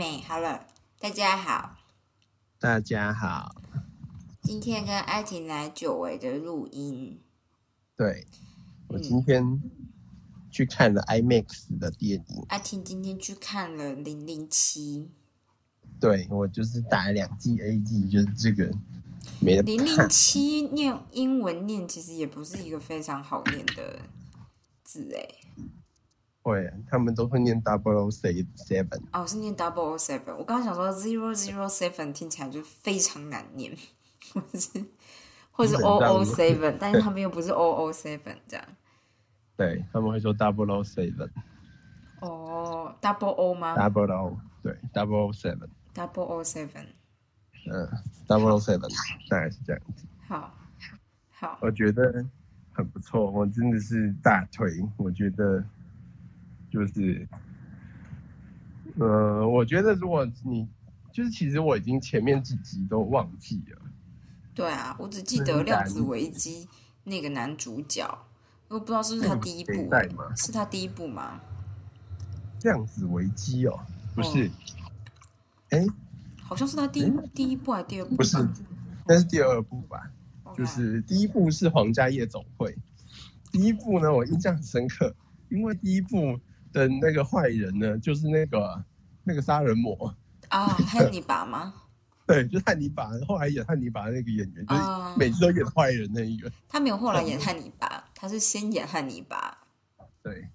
美好了，大家好，大家好。今天跟艾婷来久违的录音。对，我今天去看了 IMAX 的电影。艾婷今天去看了《零零七》。对，我就是打了两季 A G，就是这个没得零零七念英文念，其实也不是一个非常好念的字哎。会，他们都会念 double seven。哦，是念 double seven。我刚刚想说 zero zero seven 听起来就非常难念，或者是或者是 o o seven，但是他们又不是 o o seven 这样。对，他们会说 double seven。哦，double o 吗？double o，对，double seven。double o seven。嗯，double seven 大概是这样子。好，好，我觉得很不错，我真的是大腿，我觉得。就是，呃，我觉得如果你就是其实我已经前面几集都忘记了。对啊，我只记得量子危机那个男主角，我不知道是不是他第一部，是他第一部吗？量子危机哦，不是，哎，好像是他第一第一部还是第二部？不是，那是第二部吧？就是第一部是皇家夜总会，第一部呢我印象很深刻，因为第一部。的那个坏人呢，就是那个那个杀人魔啊，汉尼拔吗？对，就汉尼拔。后来演汉尼拔那个演员，就是每次都演坏人那一个。他没有后来演汉尼拔，他是先演汉尼拔。对，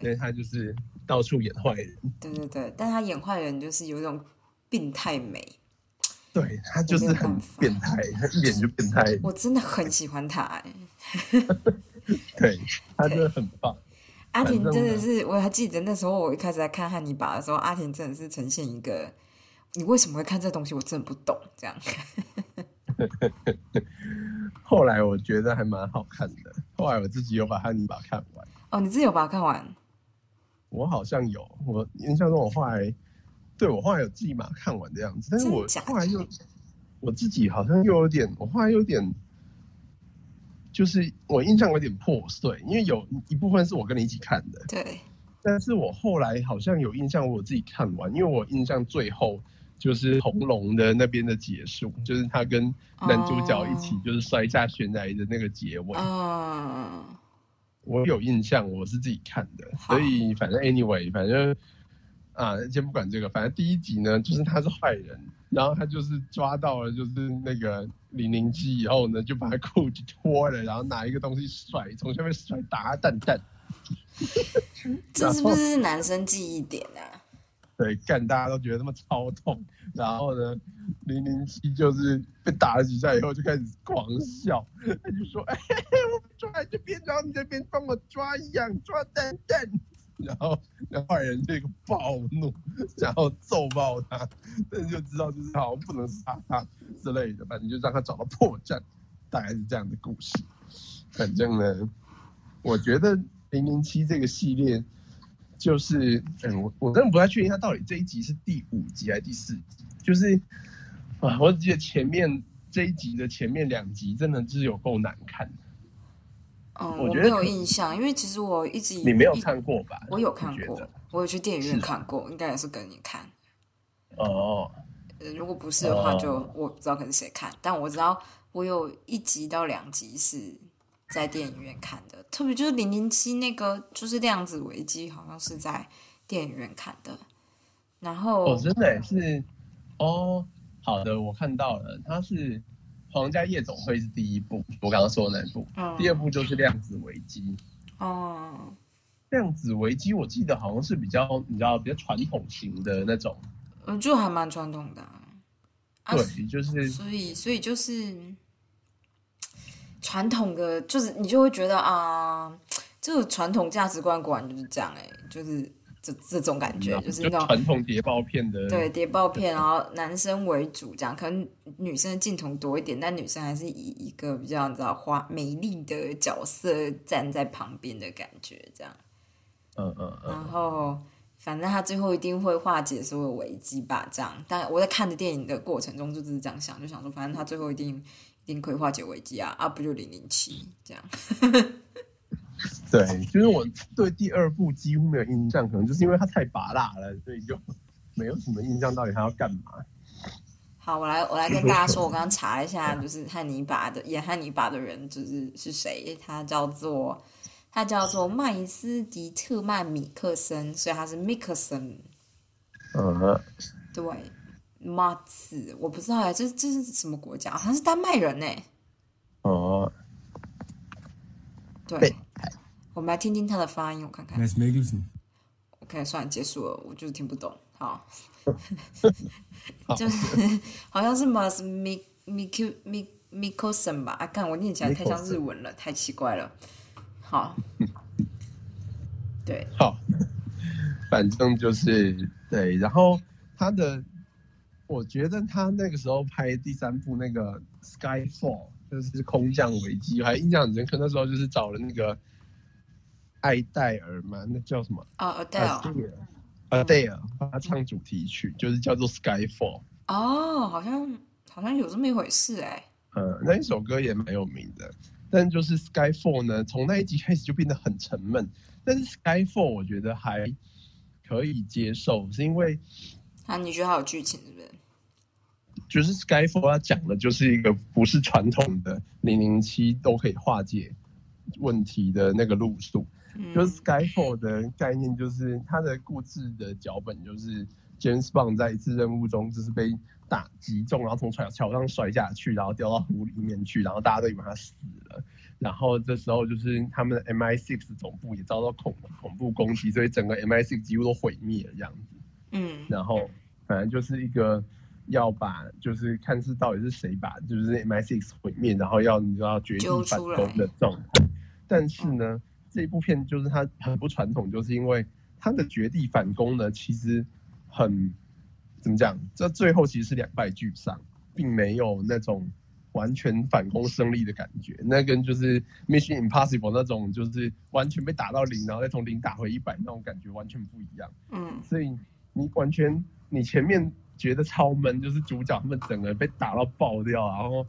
所以他就是到处演坏人。对对对，但他演坏人就是有一种病态美。对他就是很变态，他一脸就变态。我真的很喜欢他，哎。对他真的很棒。阿婷真的是，我还记得那时候我一开始在看汉尼拔的时候，阿婷真的是呈现一个，你为什么会看这东西？我真的不懂这样。后来我觉得还蛮好看的，后来我自己有把汉尼拔看完。哦，你自己有把它看完？我好像有，我印象中我后来，对我后来有自己把它看完的样子，但是我后来又我自己好像又有点，我后来有点。就是我印象有点破碎，因为有一部分是我跟你一起看的。对。但是我后来好像有印象，我自己看完，因为我印象最后就是红龙的那边的结束，就是他跟男主角一起就是摔下悬崖的那个结尾。哦。我有印象，我是自己看的，所以反正 anyway，反正啊，先不管这个，反正第一集呢，就是他是坏人。然后他就是抓到了，就是那个零零七以后呢，就把他裤子脱了，然后拿一个东西甩，从下面甩打他蛋蛋。这是不是男生记忆点啊？对，干大家都觉得他妈超痛。然后呢，零零七就是被打了几下以后就开始狂笑，他就说：“哎，我抓这边，然后你这边帮我抓一样，抓蛋蛋。”然后然后坏人这个暴怒，然后揍爆他，这就知道就是好像不能杀他之类的，反正就让他找到破绽，大概是这样的故事。反正呢，我觉得零零七这个系列就是，嗯，我我真的不太确定他到底这一集是第五集还是第四集，就是啊，我只记得前面这一集的前面两集真的是有够难看的。嗯，我没有印象，因为其实我一直你没有看过吧？我有看过，我有去电影院看过，应该也是跟你看。哦，如果不是的话，就我不知道可是谁看，但我知道我有一集到两集是在电影院看的，特别就是零零七那个就是量子危机，好像是在电影院看的。然后哦，真的是哦，好的，我看到了，他是。皇家夜总会是第一部，我刚刚说的那部。第二部就是量子危机。哦。量子危机，我记得好像是比较，你知道，比较传统型的那种。嗯，就还蛮传统的。对，就是。所以，所以就是传统的，就是你就会觉得啊，这个传统价值观果然就是这样哎，就是。这这种感觉就是那种传统谍报片的，对谍报片，然后男生为主，这样可能女生的镜头多一点，但女生还是以一个比较你知道花美丽的角色站在旁边的感觉，这样。嗯嗯嗯。然后反正他最后一定会化解所有危机吧，这样。但我在看的电影的过程中就只是这样想，就想说，反正他最后一定一定可以化解危机啊，啊不就零零七这样。对，就是我对第二部几乎没有印象，可能就是因为它太拔辣了，所以就没有什么印象，到底他要干嘛？好，我来我来跟大家说，我刚刚查了一下，就是汉尼拔的演汉尼拔的人，就是是谁？他叫做他叫做麦斯迪特曼米克森，所以他是 Mickelson。嗯，对，马茨，我不知道哎，这这是什么国家？好像是丹麦人呢。哦，对，我们来听听他的发音，我看看。Mads Mikkelsen. OK，算了，结束了，我就是听不懂。好 就是好像是 Mas Mik Mik Mik Mikkelsen 吧？啊，看我念起来太像日文了，太奇怪了。好，对，好，反正就是对，然后他的，我觉得他那个时候拍第三部那个《Skyfall》，就是空降危机，我还印象很深刻。那时候就是找了那个艾戴尔嘛，那叫什么哦，Adele，Adele，Adele 帮他唱主题曲，就是叫做《Skyfall》。哦，好像好像有这么一回事哎。嗯，那一首歌也蛮有名的，但就是《Skyfall》呢，从那一集开始就变得很沉闷。但是《Skyfall》我觉得还可以接受，是因为啊，你觉得它有剧情是不是？就是《Skyfall》它讲的就是一个不是传统的零零七都可以化解问题的那个路数。嗯就是 Skyfall 的概念，就是它的故事的脚本就是 James Bond 在一次任务中就是被打击中，然后从桥桥上摔下去，然后掉到湖里面去，然后大家都以为他死了。然后这时候就是他们的 MI6 总部也遭到恐恐怖攻击，所以整个 MI6 几乎都毁灭了这样子。嗯然后反正就是一个要把就是看是到底是谁把就是 MI6 毁灭，然后要你知道绝地反攻的状态。但是呢，这一部片就是它很不传统，就是因为它的绝地反攻呢，其实很怎么讲？这最后其实是两败俱伤，并没有那种完全反攻胜利的感觉。那跟就是 Mission Impossible 那种，就是完全被打到零，然后再从零打回一百那种感觉完全不一样。嗯所以你完全你前面觉得超闷，就是主角他们整个被打到爆掉，然后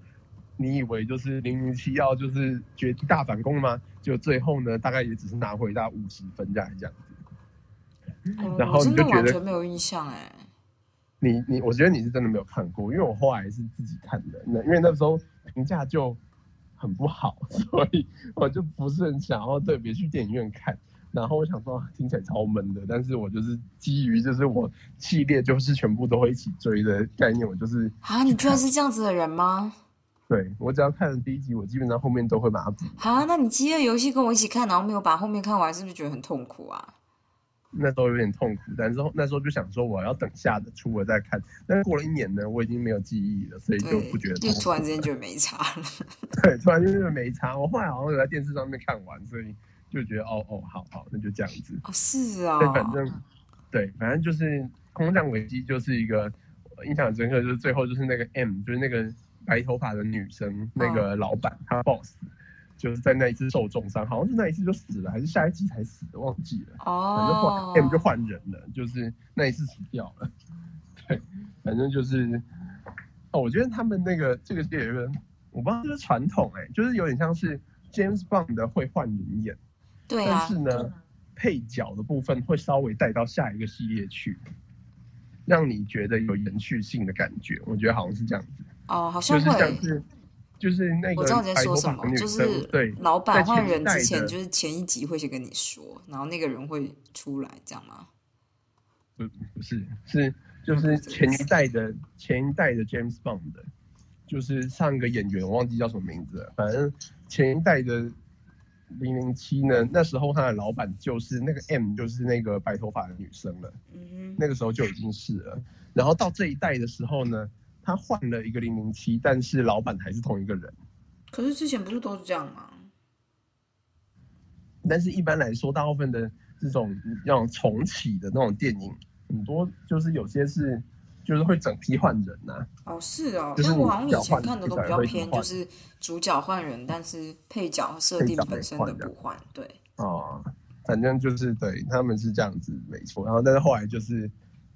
你以为就是零零七要就是绝地大反攻吗？就最后呢，大概也只是拿回大概五十分这样这样子。哦然后你就觉得没有印象哎。你你，我觉得你是真的没有看过，因为我后来是自己看的，那因为那时候评价就很不好，所以我就不是很想要特别去电影院看。然后我想说听起来超闷的，但是我就是基于就是我系列就是全部都会一起追的概念，我就是啊，你居然是这样子的人吗？对我只要看了第一集，我基本上后面都会把它补。啊，那你饥饿游戏跟我一起看，然后没有把后面看完，是不是觉得很痛苦啊？那时候有点痛苦，但是后那时候就想说我要等下的出了再看。但是过了一年呢，我已经没有记忆了，所以就不觉得，就突然之间觉得没差了。对，突然就是没差。我后来好像有在电视上面看完，所以就觉得哦哦，好好，那就这样子。哦，是啊、对，反正对，反正就是空降危机就是一个呃印象很深刻，就是最后就是那个 M，就是那个白头发的女生，那个老板，他 boss，就是在那一次受重伤，好像是那一次就死了，还是下一季才死的，忘记了。哦反正换哦，M 就换人了，就是那一次死掉了。对，反正就是哦，我觉得他们那个这个是有一个，我不知道是不是传统哎、就是有点像是 James Bond 的会换人演，但对啊是，呢，配角的部分会稍微带到下一个系列去，让你觉得有延续性的感觉。我觉得好像是这样子，哦，好像就是像会。就是那个我知道你在说什么，就是对，老板换人之前，就是前一集会先跟你说，然后那个人会出来，这样吗？不不是是就是前一代的前一代的 James Bond 的，就是上一个演员我忘记叫什么名字了，反正前一代的零零七呢，那时候他的老板就是那个 M，就是那个白头发的女生了，嗯那个时候就已经是了。然后到这一代的时候呢，他换了一个零零七，但是老板还是同一个人。可是之前不是都是这样吗？但是一般来说，大部分的这种那种重启的那种电影，很多就是有些是就是会整批换人呐、哦，是哦，就是我好像以前看的都比较偏，就是主角换人，但是配角设定本身的的不换。对，哦，反正就是对他们是这样子，没错。然后但是后来就是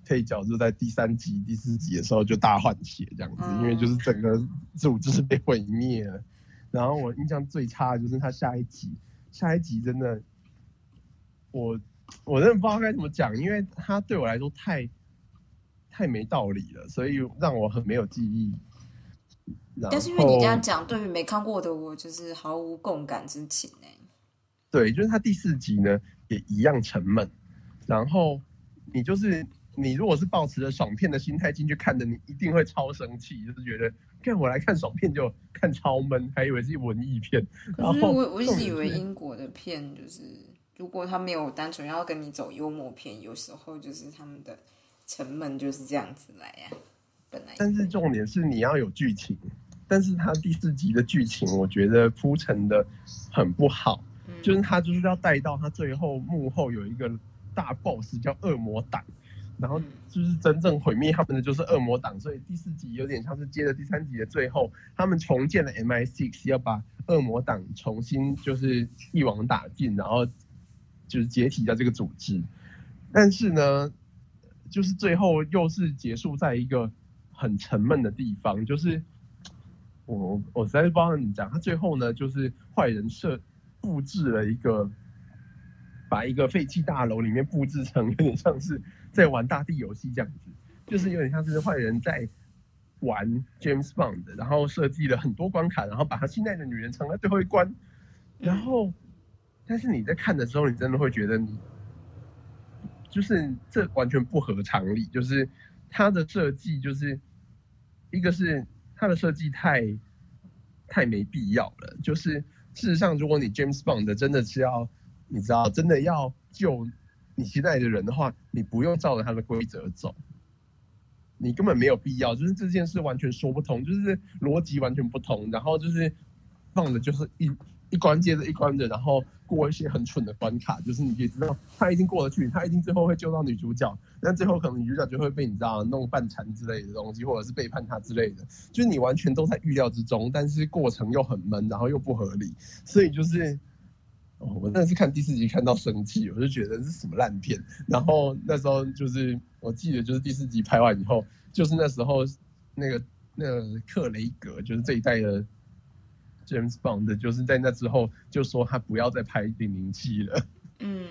配角就在第三集、第四集的时候就大换血这样子，嗯因为就是整个组织被毁灭了。然后我印象最差的就是他下一集，下一集真的，我我真的不知道该怎么讲，因为他对我来说太太没道理了，所以让我很没有记忆。但是因为你这样讲，对于没看过的我，就是毫无共感之情哎。对，就是他第四集呢，也一样沉闷。然后你就是你，如果是抱持着爽片的心态进去看的，你一定会超生气，就是觉得看我来看爽片就看超闷，还以为是文艺片。可是我我一直以为英国的片就是，如果他没有单纯要跟你走幽默片，有时候就是他们的沉闷就是这样子来呀。本来，但是重点是你要有剧情。但是他第四集的剧情，我觉得铺陈的很不好，就是他就是要带到他最后幕后有一个大 boss 叫恶魔党，然后就是真正毁灭他们的就是恶魔党，所以第四集有点像是接着第三集的最后，他们重建了 MI6，要把恶魔党重新就是一网打尽，然后就是解体掉这个组织。但是呢，就是最后又是结束在一个很沉闷的地方，就是。我我实在是不知道怎么讲，他最后呢，就是坏人设布置了一个，把一个废弃大楼里面布置成有点像是在玩大地游戏这样子，就是有点像是坏人在玩 James Bond，然后设计了很多关卡，然后把他心爱的女人藏在最后一关，然后，但是你在看的时候，你真的会觉得你，就是这完全不合常理，就是他的设计就是一个是。它的设计太太没必要了。就是事实上，如果你 James Bond 真的是要，你知道，真的要救你期待的人的话，你不用照着他的规则走，你根本没有必要。就是这件事完全说不通，就是逻辑完全不同。然后就是放的就是一。一关接着一关的，然后过一些很蠢的关卡，就是你也知道他一定过得去，他一定最后会救到女主角，但最后可能女主角就会被你知道弄半残之类的东西，或者是背叛他之类的，就是你完全都在预料之中，但是过程又很闷，然后又不合理，所以就是，我真的是看第四集看到生气，我就觉得是什么烂片。然后那时候就是我记得就是第四集拍完以后，就是那时候那个那个克雷格就是这一代的。James Bond 就是在那之后就说他不要再拍零零七了，嗯，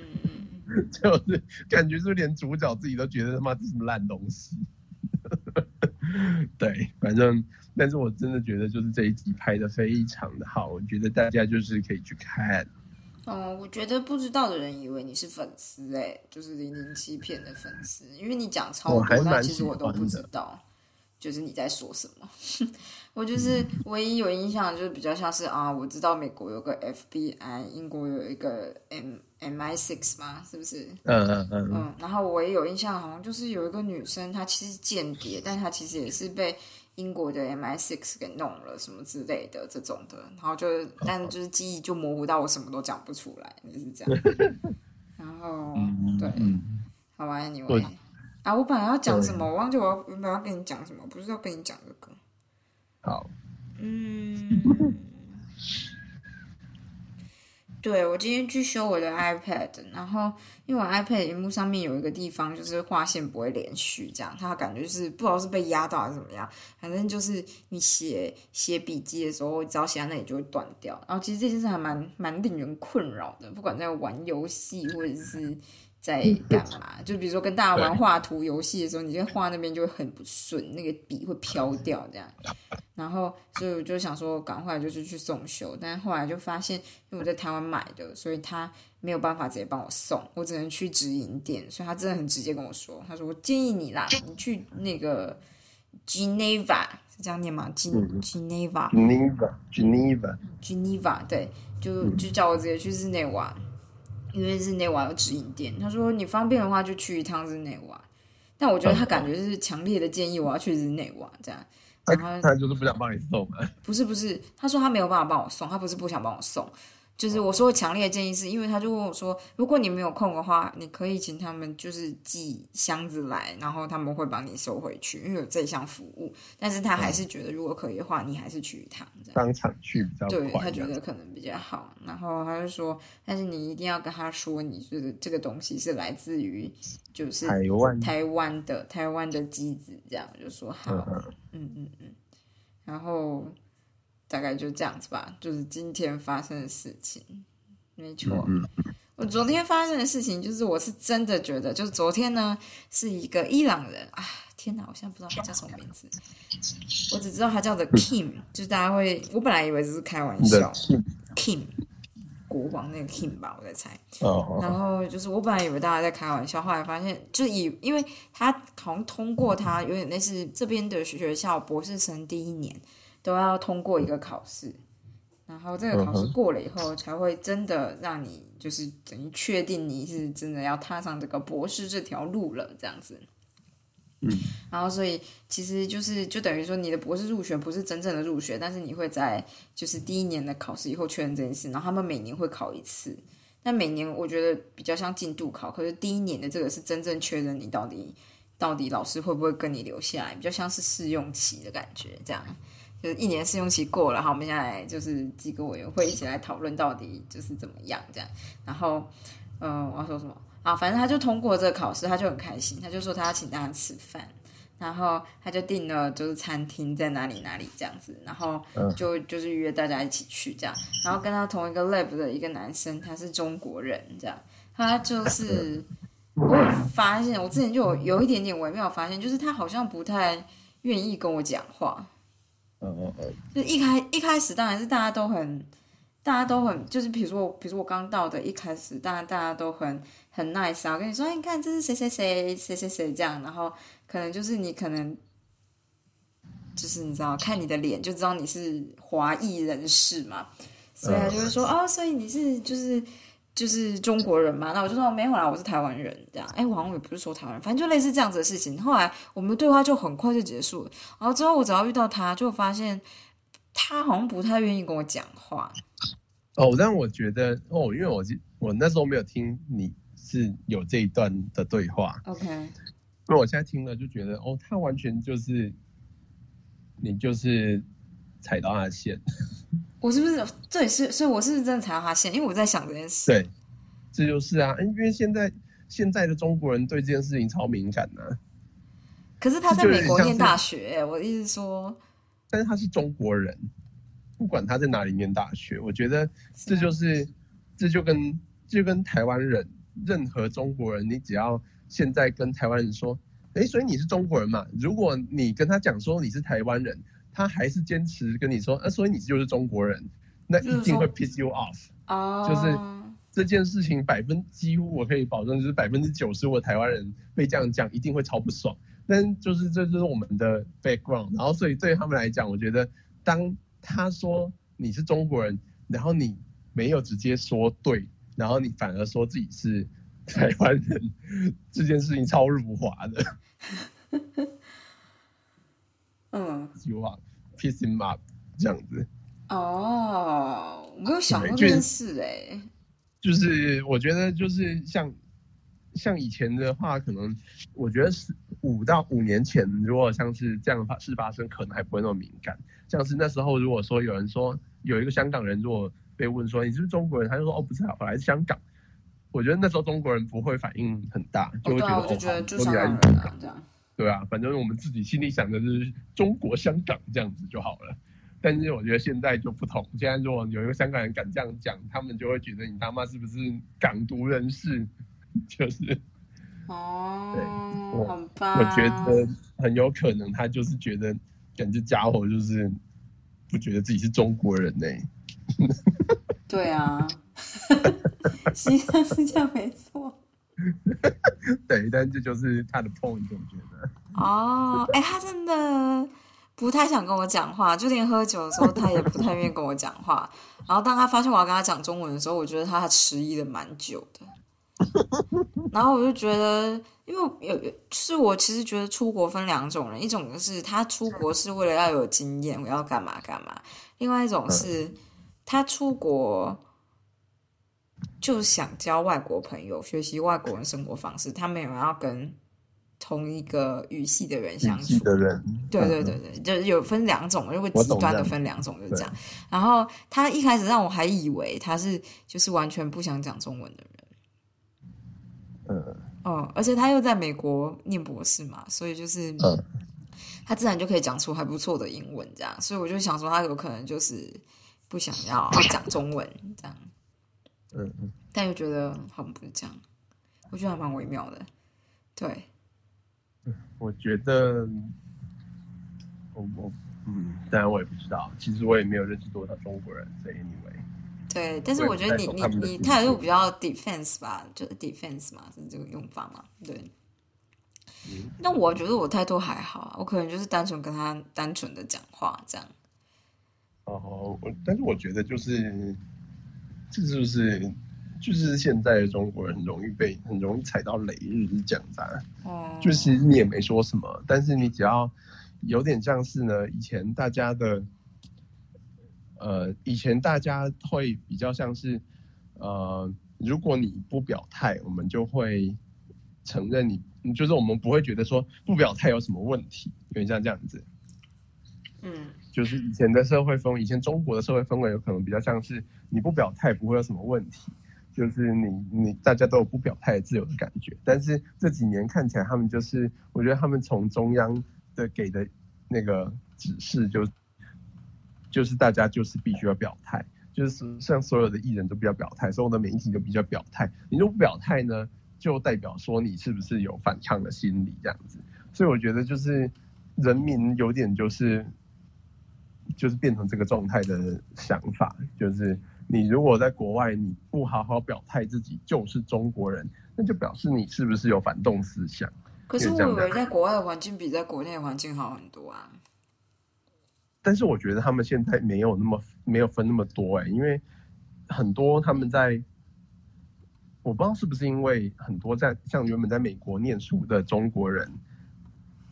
就是感觉是连主角自己都觉得他妈这什么烂东西，对，反正但是我真的觉得就是这一集拍的非常的好，我觉得大家就是可以去看。哦，我觉得不知道的人以为你是粉丝哎，就是零零七片的粉丝，因为你讲超多，但其实我都不知道，就是你在说什么。我就是唯一有印象，就是比较像是啊，我知道美国有个 FBI，英国有一个 M M I six 嘛，是不是？嗯嗯嗯嗯。然后我也有印象，好像就是有一个女生，她其实间谍，但她其实也是被英国的 M I six 给弄了什么之类的这种的。然后就，但就是记忆就模糊到我什么都讲不出来，就是这样。然后对，好吧，Anyway，啊，我本来要讲什么，我忘记我原本要跟你讲什么，不是要跟你讲这个。好，嗯，对我今天去修我的 iPad，然后因为我 iPad 屏幕上面有一个地方就是画线不会连续，这样它感觉是不知道是被压到还是怎么样，反正就是你写写笔记的时候，只要写在那里就会断掉。然后其实这件事还蛮蛮令人困扰的，不管在玩游戏或者是。在干嘛？就比如说跟大家玩画图游戏的时候，你这画那边就会很不顺，那个笔会飘掉这样。然后，所以我就想说，赶快就是去送修。但是后来就发现，因为我在台湾买的，所以他没有办法直接帮我送，我只能去直营店。所以他真的很直接跟我说，他说：“我建议你啦，你去那个 Geneva 是这样念吗？Geneva，Geneva，Geneva，Geneva，对，就就叫我直接去日内瓦。”因为日内瓦有直营店，他说你方便的话就去一趟日内瓦，但我觉得他感觉是强烈的建议我要去日内瓦这样，然后他就是不想帮你送啊？不是不是，他说他没有办法帮我送，他不是不想帮我送。就是我说强烈的建议是因为他就问我说，如果你没有空的话，你可以请他们就是寄箱子来，然后他们会帮你收回去，因为有这项服务。但是他还是觉得如果可以的话，你还是去一趟，当场去比较对他觉得可能比较好。然后他就说，但是你一定要跟他说，你是这个东西是来自于就是台湾台湾的台湾的机子，这样就说好，嗯嗯嗯，然后。大概就这样子吧，就是今天发生的事情，没错。我昨天发生的事情，就是我是真的觉得，就是昨天呢是一个伊朗人啊，天哪，我现在不知道他叫什么名字，我只知道他叫的 Kim，就是大家会，我本来以为只是开玩笑，Kim 国王那个 Kim 吧，我在猜。哦，然后就是我本来以为大家在开玩笑，后来发现就以因为他好像通过他有点类似这边的学校博士生第一年都要通过一个考试，然后这个考试过了以后才会真的让你就是等于确定你是真的要踏上这个博士这条路了，这样子。嗯，然后所以其实就是就等于说你的博士入学不是真正的入学，但是你会在就是第一年的考试以后确认这件事，然后他们每年会考一次。那每年我觉得比较像进度考，可是第一年的这个是真正确认你到底到底老师会不会跟你留下来，比较像是试用期的感觉，这样就是一年试用期过了，好，我们现在就是几个委员会一起来讨论到底就是怎么样这样。然后，嗯，我要说什么？啊，反正他就通过这个考试，他就很开心，他就说他要请大家吃饭，然后他就订了就是餐厅在哪里哪里这样子，然后就就是约大家一起去这样，然后跟他同一个 lab 的一个男生，他是中国人这样，他就是我发现我之前就有有一点点微妙发现，就是他好像不太愿意跟我讲话，嗯嗯嗯，就一开一开始当然是大家都很。大家都很就是，比如说，比如说我刚到的一开始，当然大家都很很 nice 啊，跟你说，你看这是谁谁谁谁谁谁这样，然后可能就是你可能就是你知道，看你的脸就知道你是华裔人士嘛，所以他就会说，哦，所以你是就是就是中国人嘛？那我就说没有啦，我是台湾人这样。哎，我好像也不是说台湾人，反正就类似这样子的事情。后来我们的对话就很快就结束了，然后之后我只要遇到他，就发现他好像不太愿意跟我讲话。哦，但我觉得哦，因为我我那时候没有听你是有这一段的对话，OK，那我现在听了就觉得哦，他完全就是你就是踩到他的线，我是不是这也是所以我是不是真的踩到他线？因为我在想这件事，对，这就是啊，因为现在现在的中国人对这件事情超敏感的，可是他在美国念大学，我的意思说，但是他是中国人。不管他在哪里念大学，我觉得这就是，这就跟就跟台湾人，任何中国人，你只要现在跟台湾人说，哎，所以你是中国人嘛？如果你跟他讲说你是台湾人，他还是坚持跟你说，啊，所以你就是中国人，那一定会 piss you off。哦，就是这件事情百分几乎我可以保证，就是百分之九十我台湾人被这样讲，一定会超不爽。但就是这就是我们的 background，然后所以对他们来讲，我觉得当。他说你是中国人，然后你没有直接说对，然后你反而说自己是台湾人，这件事情超辱华的。嗯，You are pissing up 这样子。哦，我没有想过这件事哎。就是我觉得就是像像以前的话，可能我觉得是五到五年前，如果像是这样发事发生，可能还不会那么敏感。像是那时候，如果说有人说有一个香港人，如果被问说你是不是中国人，他就说哦不是，我来自香港。我觉得那时候中国人不会反应很大，就会觉得哦，就香港人啊这样。对啊，反正我们自己心里想的是中国香港这样子就好了。但是我觉得现在就不同，现在如果有一个香港人敢这样讲，他们就会觉得你他妈是不是港独人士？就是哦，对，我我觉得很有可能他就是觉得。感觉家伙就是不觉得自己是中国人呢。对啊，实际上是这样没错。对，但这就是他的 point，我觉得。哦，哎，他真的不太想跟我讲话，就连喝酒的时候，他也不太愿意跟我讲话。然后当他发现我要跟他讲中文的时候，我觉得他迟疑了蛮久的。然后我就觉得。因为有是我其实觉得出国分两种人，一种就是他出国是为了要有经验，我要干嘛干嘛；，另外一种是他出国就想交外国朋友，学习外国人生活方式，他没有要跟同一个语系的人相处的人。对对对对，就是有分两种，如果极端的分两种就是这样。然后他一开始让我还以为他是就是完全不想讲中文的人。嗯。哦，而且他又在美国念博士嘛，所以就是，他自然就可以讲出还不错的英文，这样，所以我就想说，他有可能就是不想要讲中文这样，嗯嗯，但又觉得好像不是这样，我觉得还蛮微妙的，对，我觉得，我我嗯，当然我也不知道，其实我也没有认识多少中国人，所以 anyway。对，但是我觉得你你你态度比较 defense 吧，就是 defense 嘛，是这个用法嘛，对。那我觉得我态度还好，我可能就是单纯跟他单纯的讲话这样。哦，我但是我觉得就是，这是不是就是现在的中国人很容易被很容易踩到雷，就是讲的。哦。就其实你也没说什么，但是你只要有点像是呢，以前大家的。呃，以前大家会比较像是，呃，如果你不表态，我们就会承认你，就是我们不会觉得说不表态有什么问题，有点像这样子。嗯，就是以前的社会风，以前中国的社会氛围有可能比较像是你不表态不会有什么问题，就是你你大家都有不表态的自由的感觉。但是这几年看起来，他们就是我觉得他们从中央的给的那个指示就。就是大家就是必须要表态，就是像所有的艺人都比较表态，所有的媒体都比较表态。你如果不表态呢，就代表说你是不是有反抗的心理这样子。所以我觉得就是人民有点就是就是变成这个状态的想法，就是你如果在国外你不好好表态自己就是中国人，那就表示你是不是有反动思想。可是我以为在国外的环境比在国内的环境好很多啊。但是我觉得他们现在没有那么没有分那么多哎，因为很多他们在，我不知道是不是因为很多在像原本在美国念书的中国人，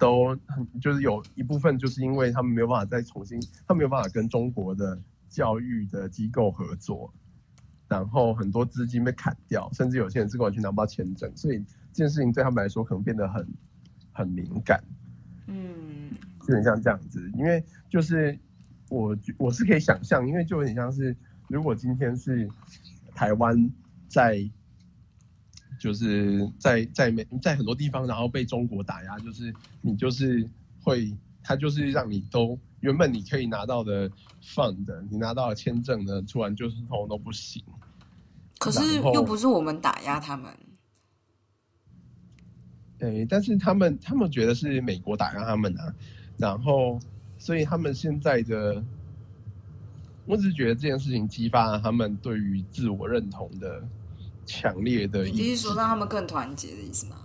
都很就是有一部分就是因为他们没有办法再重新，他没有办法跟中国的教育的机构合作，然后很多资金被砍掉，甚至有些人是完全拿不到签证，所以这件事情对他们来说可能变得很很敏感。嗯。有点像这样子，因为就是我我是可以想象，因为就有点像是如果今天是台湾在就是在在美在很多地方，然后被中国打压，就是你就是会他就是让你都原本你可以拿到的 fund，你拿到的签证呢，突然就是通通都不行。可是又不是我们打压他们。对，但是他们他们觉得是美国打压他们啊。然后，所以他们现在的，我只是觉得这件事情激发了他们对于自我认同的强烈的。你是说让他们更团结的意思吗？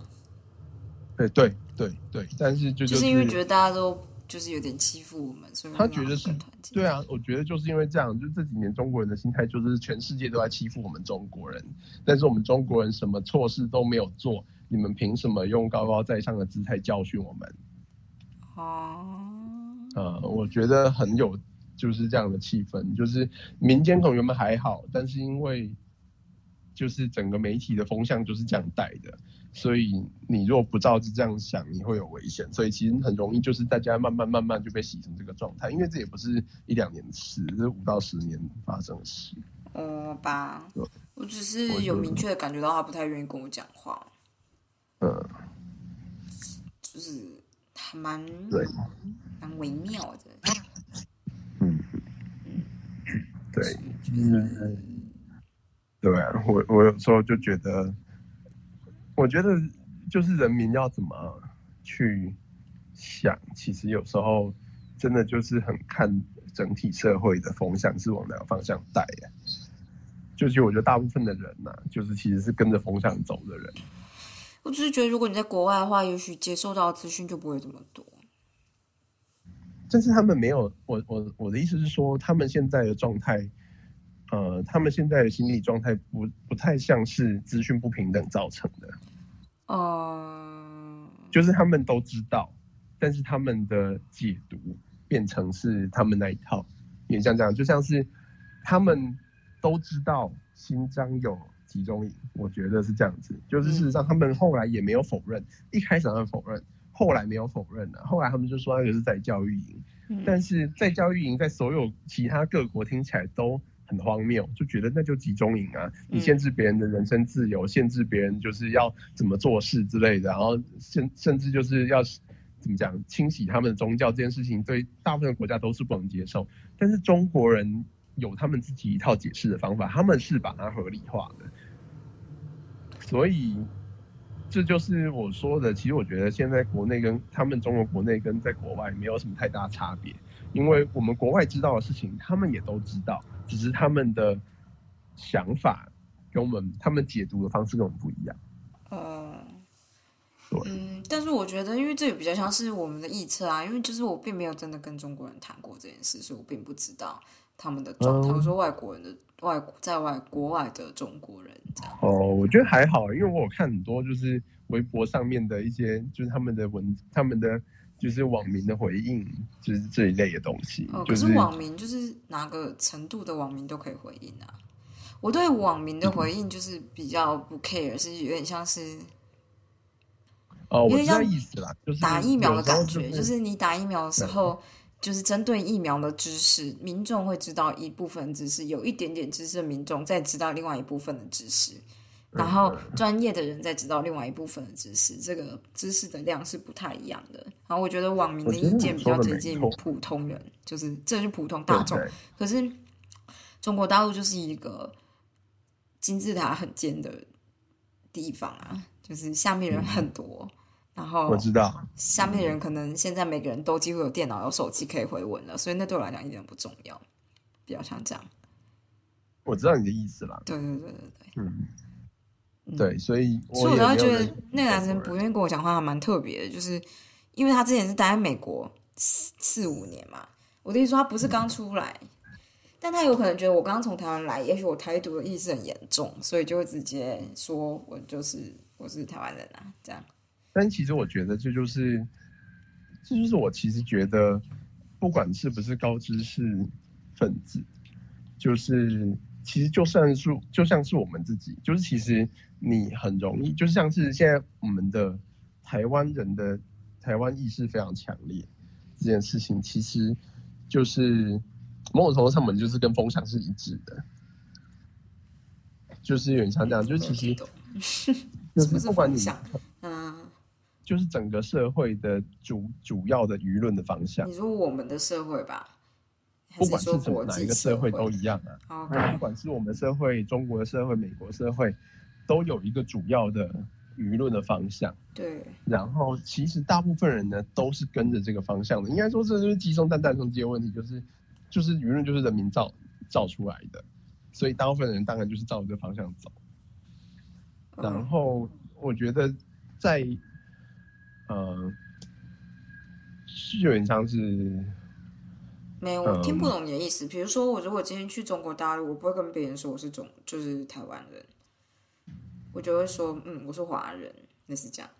对对对对，但是就就是因为觉得大家都就是有点欺负我们，所以他觉得是团结。对啊，我觉得就是因为这样，就这几年中国人的心态就是全世界都在欺负我们中国人，但是我们中国人什么错事都没有做，你们凭什么用高高在上的姿态教训我们？哦，呃，我觉得很有就是这样的气氛，就是民间可能原本还好，但是因为就是整个媒体的风向就是这样带的，所以你如果不照着这样想，你会有危险。所以其实很容易就是大家慢慢慢慢就被洗成这个状态，因为这也不是一两年的事，是五到十年发生的事。哦吧，我只是有明确的感觉到他不太愿意跟我讲话。嗯，就是还。蛮对，蛮微妙的。嗯对，嗯，对啊，我我有时候就觉得，我觉得就是人民要怎么去想，其实有时候真的就是很看整体社会的风向是往哪个方向带呀。就是我觉得大部分的人呐，就是其实是跟着风向走的人。我只是觉得，如果你在国外的话，也许接受到资讯就不会这么多。但是他们没有，我我我的意思是说，他们现在的状态，呃，他们现在的心理状态不不太像是资讯不平等造成的。哦，就是他们都知道，但是他们的解读变成是他们那一套，也像这样，就像是他们都知道新疆有。集中营，我觉得是这样子，就是事实上他们后来也没有否认，一开始他们否认，后来没有否认了，后来他们就说那个是在教育营，但是在教育营在所有其他各国听起来都很荒谬，就觉得那就集中营啊，你限制别人的人身自由，限制别人就是要怎么做事之类的，然后甚甚至就是要怎么讲清洗他们的宗教这件事情，对大部分国家都是不能接受，但是中国人。有他们自己一套解释的方法，他们是把它合理化的，所以这就是我说的。其实我觉得现在国内跟他们中国国内跟在国外没有什么太大差别，因为我们国外知道的事情，他们也都知道，只是他们的想法跟我们他们解读的方式跟我们不一样。哦，对嗯，但是我觉得，因为这也比较像是我们的臆测啊，因为就是我并没有真的跟中国人谈过这件事，所以我并不知道他们的状态。嗯我说外国人的外在外国外的中国人这样。哦，我觉得还好，因为我有看很多就是微博上面的一些，就是他们的文，他们的就是网民的回应，就是这一类的东西，哦，就是可是网民就是哪个程度的网民都可以回应啊。我对网民的回应就是比较不 care，是有点像是哦，我知道因为像意思啦，就是打疫苗的感觉，就是你打疫苗的时候，就是针对疫苗的知识，民众会知道一部分知识，有一点点知识的民众再知道另外一部分的知识，然后专业的人再知道另外一部分的知识，这个知识的量是不太一样的。然后我觉得网民的意见比较接近普通人，就是这是普通大众可是中国大陆就是一个金字塔很尖的地方啊，就是下面人很多，然后我知道，下面的人可能现在每个人都几乎有电脑、有手机可以回文了，所以那对我来讲一点都不重要，比较像这样。我知道你的意思了，对对对对对，嗯，嗯对，所以所以我也才会觉得那个男生不愿意跟我讲话，还蛮特别的，就是因为他之前是待在美国四四五年嘛。我的意思说，他不是刚出来，但他有可能觉得我刚从台湾来，也许我台独的意识很严重，所以就会直接说我就是我是台湾人啊，这样。但其实我觉得这就是，这就是我其实觉得，不管是不是高知识分子，就是其实就算是就像是我们自己，就是其实你很容易，就像是现在我们的台湾人的台湾意识非常强烈，这件事情其实就是某种程度上，我们就是跟风向是一致的。就是有点像这样，就是其实懂 就是是不管你就是整个社会的主主要的舆论的方向你，说我们的社会吧，还不管是说什么哪一个社会会都一样啊。不管是我们社会、中国的社会、美国社会，都有一个主要的舆论的方向。对，然后其实大部分人呢都是跟着这个方向的。应该说这就是鸡生蛋，蛋生鸡的问题，就是就是舆论就是人民造造出来的，所以大部分人当然就是照这个方向走。然嗯后我觉得在呃，是有点像是没有，我听不嗯懂你的意思。比如说，我如果今天去中国大陆，我不会跟别人说我是中，就是台湾人，我就会说，嗯，我是华人，那是这样。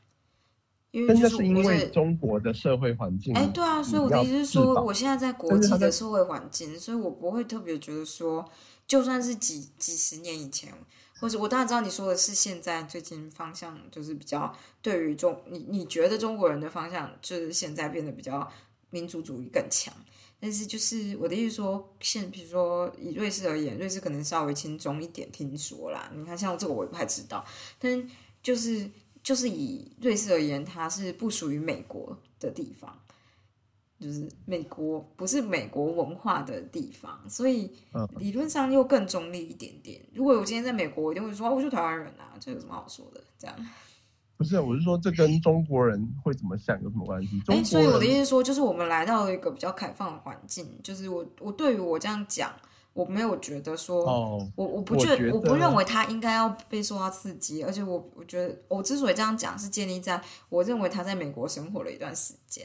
因为就是因为，中国的社会环境，哎，对啊，所以我的意思是说，我现在在国际的社会环境，所以我不会特别觉得说，就算是几几十年以前，或者我当然知道你说的是现在最近方向就是比较对于中，你你觉得中国人的方向就是现在变得比较民族主义更强。但是就是我的意思说，现比如说以瑞士而言，瑞士可能稍微轻松一点，听说啦。你看像这个我也不太知道，但就是就是以瑞士而言，它是不属于美国的地方，就是美国不是美国文化的地方，所以嗯理论上又更中立一点点。如果我今天在美国，我一定会说，哦我就台湾人啊，这有什么好说的？这样。不是，我是说这跟中国人会怎么想有什么关系？中哎，国所以我的意思说，就是我们来到了一个比较开放的环境，就是我我对于我这样讲，我没有觉得说，哦，我我不我觉得我不认为他应该要被受到刺激，而且我我觉得我之所以这样讲，是建立在我认为他在美国生活了一段时间，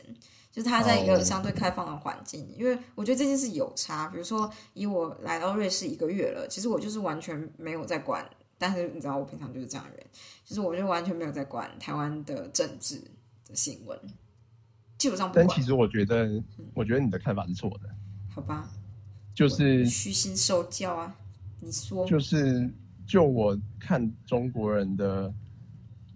就是他在一个哦相对开放的环境，因为我觉得这件事有差。比如说，以我来到瑞士一个月了，其实我就是完全没有在管，但是你知道我平常就是这样的人，就是我就完全没有在管台湾的政治的新闻，基本上不管但其，实我觉得，我觉得你的看法是错的，好吧？就是虚心受教啊，你说，就是就我看中国人的，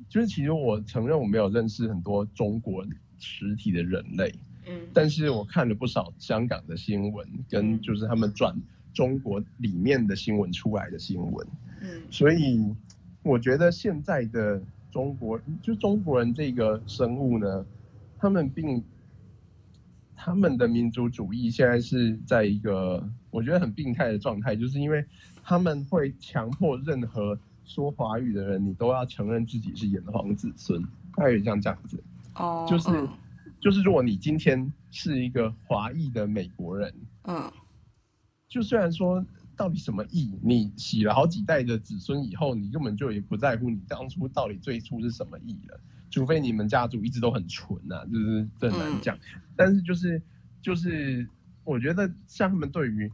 就是其实我承认我没有认识很多中国实体的人类，嗯但是我看了不少香港的新闻，跟嗯就是他们转中国里面的新闻出来的新闻，嗯。所以我觉得现在的中国，就中国人这个生物呢，他们并他们的民族主义现在是在一个我觉得很病态的状态，就是因为他们会强迫任何说华语的人，你都要承认自己是炎黄子孙，大概有点像这样子。哦，就是嗯。就是如果你今天是一个华裔的美国人，嗯。就虽然说到底什么裔，你洗了好几代的子孙以后，你根本就也不在乎你当初到底最初是什么裔了，除非你们家族一直都很纯啊，就是这很难讲。但是就是就是，我觉得像他们对于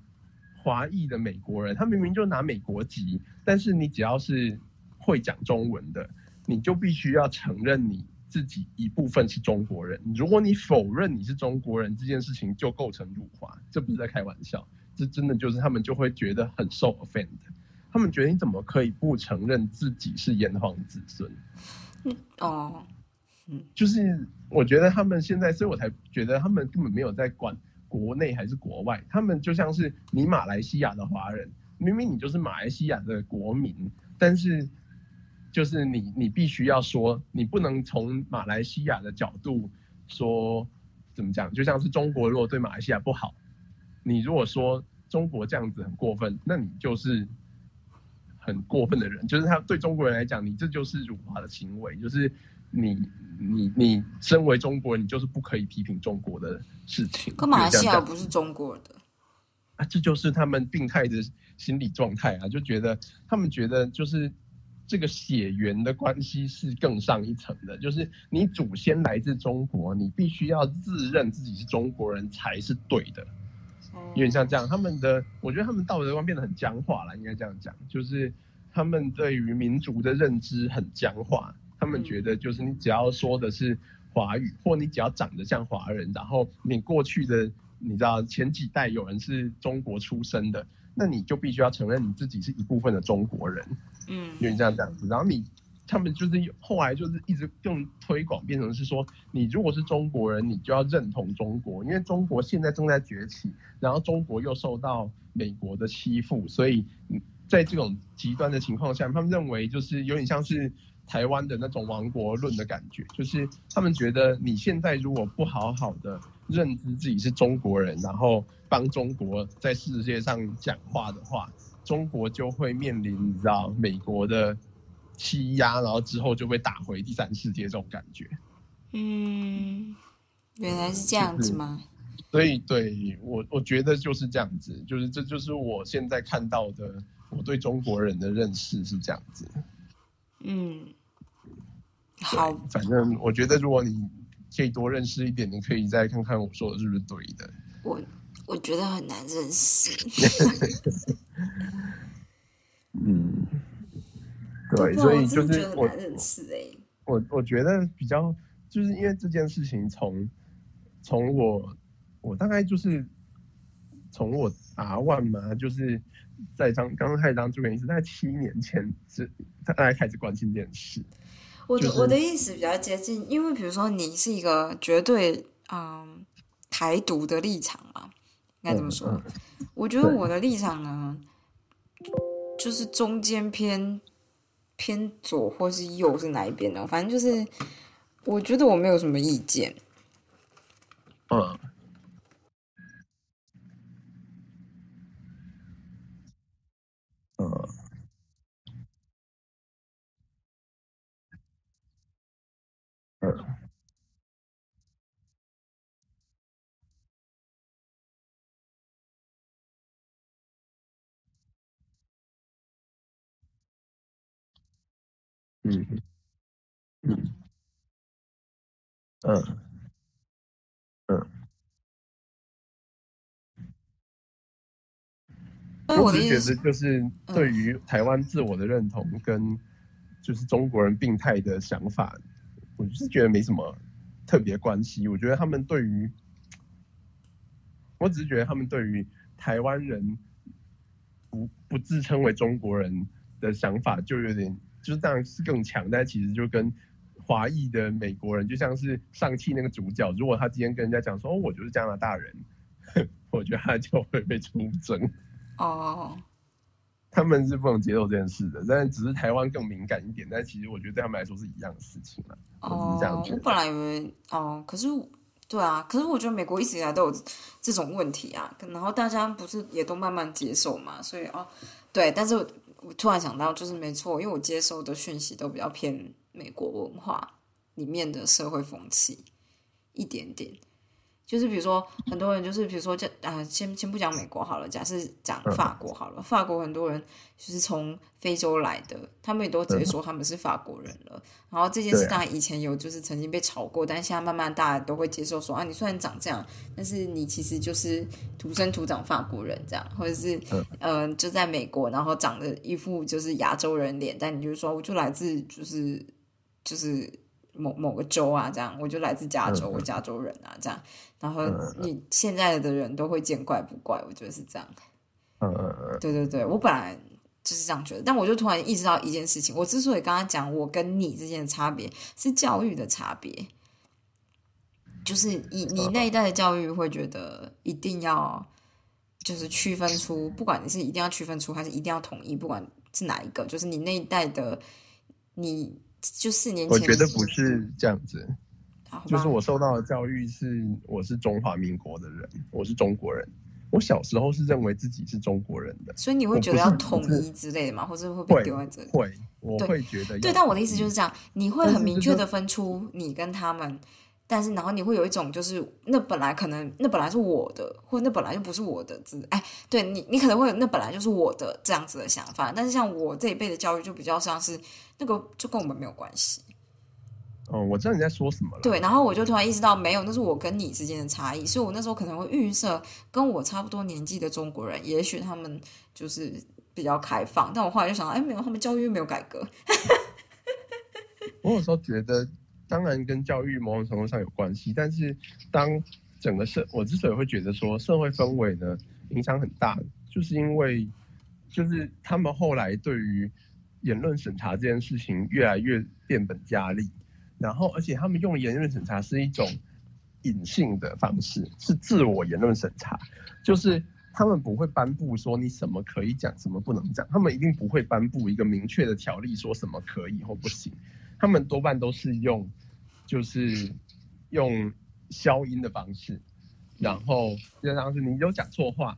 华裔的美国人，他明明就拿美国籍，但是你只要是会讲中文的，你就必须要承认你自己一部分是中国人。如果你否认你是中国人，这件事情就构成辱华，这不是在开玩笑，这真的就是他们就会觉得很受 offend。他们觉得你怎么可以不承认自己是炎黄子孙？哦，嗯就是我觉得他们现在，所以我才觉得他们根本没有在管国内还是国外，他们就像是你马来西亚的华人，明明你就是马来西亚的国民，但是就是你你必须要说，你不能从马来西亚的角度说怎么讲，就像是中国如果对马来西亚不好，你如果说中国这样子很过分，那你就是很过分的人，就是他对中国人来讲，你这就是辱华的行为，就是你你你身为中国人，你就是不可以批评中国的事情。可马来西亚不是中国的，啊，这就是他们病态的心理状态啊，就觉得他们觉得就是这个血缘的关系是更上一层的，就是你祖先来自中国，你必须要自认自己是中国人才是对的。有点像这样，他们的我觉得他们道德观变得很僵化了，应该这样讲，就是他们对于民族的认知很僵化，他们觉得就是你只要说的是华语，或你只要长得像华人，然后你过去的你知道前几代有人是中国出生的，那你就必须要承认你自己是一部分的中国人，嗯。有点像这样子。然后你他们就是后来就是一直用推广，变成是说，你如果是中国人，你就要认同中国，因为中国现在正在崛起，然后中国又受到美国的欺负，所以在这种极端的情况下，他们认为就是有点像是台湾的那种亡国论的感觉，就是他们觉得你现在如果不好好的认知自己是中国人，然后帮中国在世界上讲话的话，中国就会面临你知道美国的欺压，然后之后就被打回第三世界这种感觉。嗯，原来是这样子吗？所以对我我觉得就是这样子，就是这就是我现在看到的我对中国人的认识是这样子。嗯，好，反正我觉得如果你可以多认识一点，你可以再看看我说的是不是对的。我我觉得很难认识，嗯，对，所以就是我认识哎、我我觉得比较就是因为这件事情从从我我大概就是从我答万嘛，就是在当刚刚开始当助理医师，大概七年前是大概开始关心这件事。我的、就是我的意思比较接近，因为比如说你是一个绝对嗯台独的立场嘛，应该怎么说？嗯我觉得我的立场呢，就是中间偏偏左或是右是哪一边呢？反正就是我觉得我没有什么意见。嗯嗯嗯嗯嗯。嗯。所以我我只是觉的意思，得就是对于台湾自我的认同跟就是中国人病态的想法，我就是觉得没什么特别关系。我觉得他们对于，我只是觉得他们对于台湾人不不自称为中国人的想法，就有点就是当然是更强，但其实就跟华裔的美国人，就像是上汽那个主角，如果他今天跟人家讲说，哦，我就是加拿大人，我觉得他就会被出征。哦，他们是不能接受这件事的，但只是台湾更敏感一点。但其实我觉得对他们来说是一样的事情啊。哦是这样。我本来以为哦，可是对啊，可是我觉得美国一直以来都有这种问题啊，然后大家不是也都慢慢接受嘛，所以哦，对，但是我突然想到，就是没错，因为我接收的讯息都比较偏美国文化里面的社会风气一点点。就是比如说，很多人就是比如说，这啊，先先不讲美国好了，假设讲法国好了。法国很多人就是从非洲来的，他们也都直接说他们是法国人了。然后这件事当然以前有就是曾经被炒过，但现在慢慢大家都会接受说啊，你虽然长这样，但是你其实就是土生土长法国人这样，或者是嗯，就在美国，然后长得一副就是亚洲人脸，但你就说我就来自就是就是某某个州啊，这样我就来自加州，我加州人啊，这样。然后你现在的人都会见怪不怪，我觉得是这样。嗯嗯嗯，对对对，我本来就是这样觉得，但我就突然意识到一件事情：我之所以刚刚讲我跟你之间的差别是教育的差别，就是你你那一代的教育会觉得一定要就是区分出，不管你是一定要区分出，还是一定要统一，不管是哪一个，就是你那一代的，你就四年前，我觉得不是这样子。就是我受到的教育是，我是中华民国的人，我是中国人。我小时候是认为自己是中国人的，所以你会觉得要统一之类的吗？或者会被丢在这里？会，我会觉得。对，但我的意思就是这样，你会很明确的分出你跟他们，但是然后你会有一种就是那本来可能那本来是我的，或那本来就不是我的字。哎，对你，你可能会有那本来就是我的这样子的想法，但是像我这一辈的教育就比较像是那个就跟我们没有关系。哦，我知道你在说什么了。对，然后我就突然意识到，没有，那是我跟你之间的差异。所以我那时候可能会预设，跟我差不多年纪的中国人，也许他们就是比较开放。但我后来就想到，哎，没有，他们教育没有改革。我有时候觉得，当然跟教育某种程度上有关系，但是当整个社，我之所以会觉得说社会氛围呢影响很大，就是因为就是他们后来对于言论审查这件事情越来越变本加厉。然后，而且他们用言论审查是一种隐性的方式，是自我言论审查，就是他们不会颁布说你什么可以讲，什么不能讲，他们一定不会颁布一个明确的条例说什么可以或不行，他们多半都是用就是用消音的方式，然后就像是你有讲错话，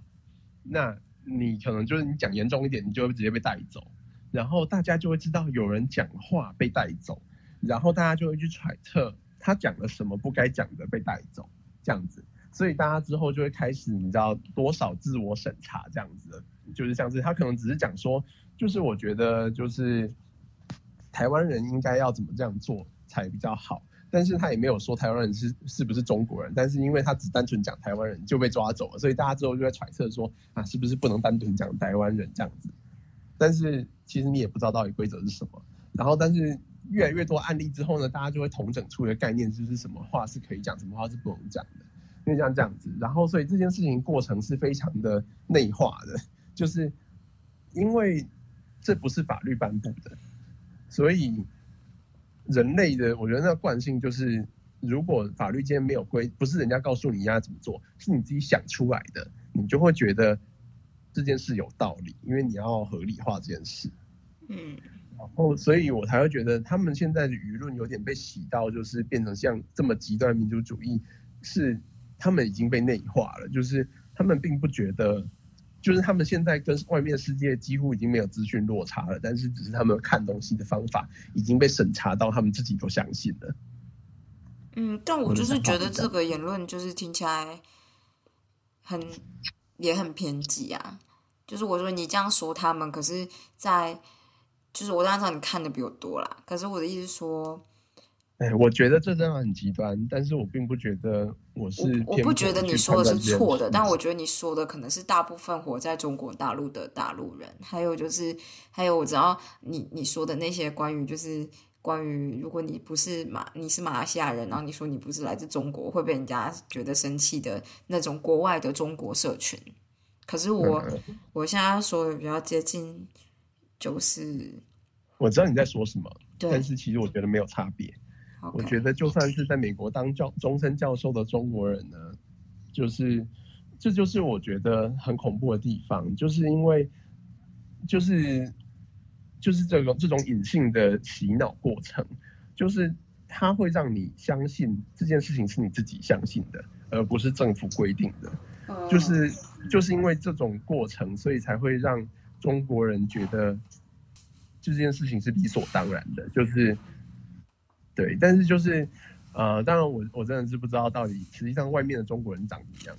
那你可能就是你讲严重一点，你就会直接被带走，然后大家就会知道有人讲话被带走。然后大家就会去揣测他讲了什么不该讲的被带走，这样子，所以大家之后就会开始你知道多少自我审查这样子，就是像是他可能只是讲说，就是我觉得就是台湾人应该要怎么这样做才比较好，但是他也没有说台湾人是是不是中国人，但是因为他只单纯讲台湾人就被抓走了，所以大家之后就在揣测说啊是不是不能单纯讲台湾人这样子，但是其实你也不知道到底规则是什么，然后但是。越来越多案例之后呢，大家就会统整出一个概念，就是什么话是可以讲，什么话是不能讲的。因为像这样子，然后所以这件事情过程是非常的内化的，就是因为这不是法律颁布的，所以人类的我觉得那惯性就是，如果法律今天没有规，不是人家告诉你要怎么做，是你自己想出来的，你就会觉得这件事有道理，因为你要合理化这件事。嗯。然后，所以我才会觉得他们现在的舆论有点被洗到，就是变成像这么极端民族主义，是他们已经被内化了。就是他们并不觉得，就是他们现在跟外面世界几乎已经没有资讯落差了，但是只是他们看东西的方法已经被审查到，他们自己都相信了。嗯，但我就是觉得这个言论就是听起来很也很偏激啊。就是我说你这样说他们，可是在。就是我当然知道你看的比我多啦，可是我的意思说，哎，我觉得这真的很极端，但是我并不觉得我是，我不觉得你说的是错的，但我觉得你说的可能是大部分活在中国大陆的大陆人，还有就是，还有我知道你你说的那些关于就是关于如果你不是马你是马来西亚人，然后你说你不是来自中国会被人家觉得生气的那种国外的中国社群，可是我我现在说的比较接近。就是我知道你在说什么，但是其实我觉得没有差别。我觉得就算是在美国当教终身教授的中国人呢，就是这就是我觉得很恐怖的地方，就是因为就是就是这种这种隐性的洗脑过程，就是它会让你相信这件事情是你自己相信的，而不是政府规定的。就是就是因为这种过程，所以才会让。中国人觉得这件事情是理所当然的，就是对，但是就是呃，当然我我真的是不知道到底实际上外面的中国人长怎么样。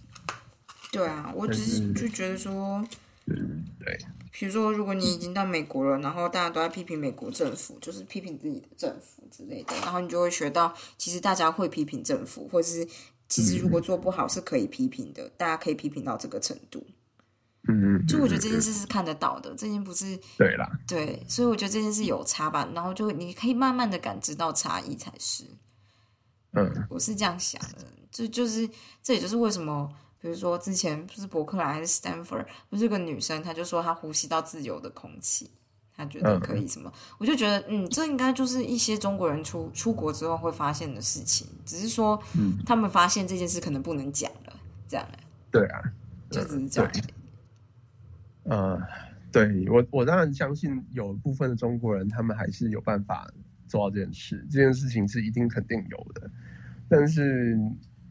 对啊，我只是就觉得说，嗯，对。比如说，如果你已经到美国了，然后大家都在批评美国政府，就是批评自己的政府之类的，然后你就会学到，其实大家会批评政府，或者是其实如果做不好是可以批评的，大家可以批评到这个程度。嗯嗯。就我觉得这件事是看得到的，这件不是对啦。对，所以我觉得这件事有差吧，然后就你可以慢慢的感知到差异才是。嗯，我是这样想的，这就是这也就是为什么。比如说，之前不是伯克莱还是 Stanford，不是个女生，她就说她呼吸到自由的空气，她觉得可以什么？我就觉得，嗯，这应该就是一些中国人出出国之后会发现的事情，只是说，嗯，他们发现这件事可能不能讲了，这样。对啊，就只是这样。呃，对我我当然相信有部分的中国人，他们还是有办法做到这件事，这件事情是一定肯定有的，但是。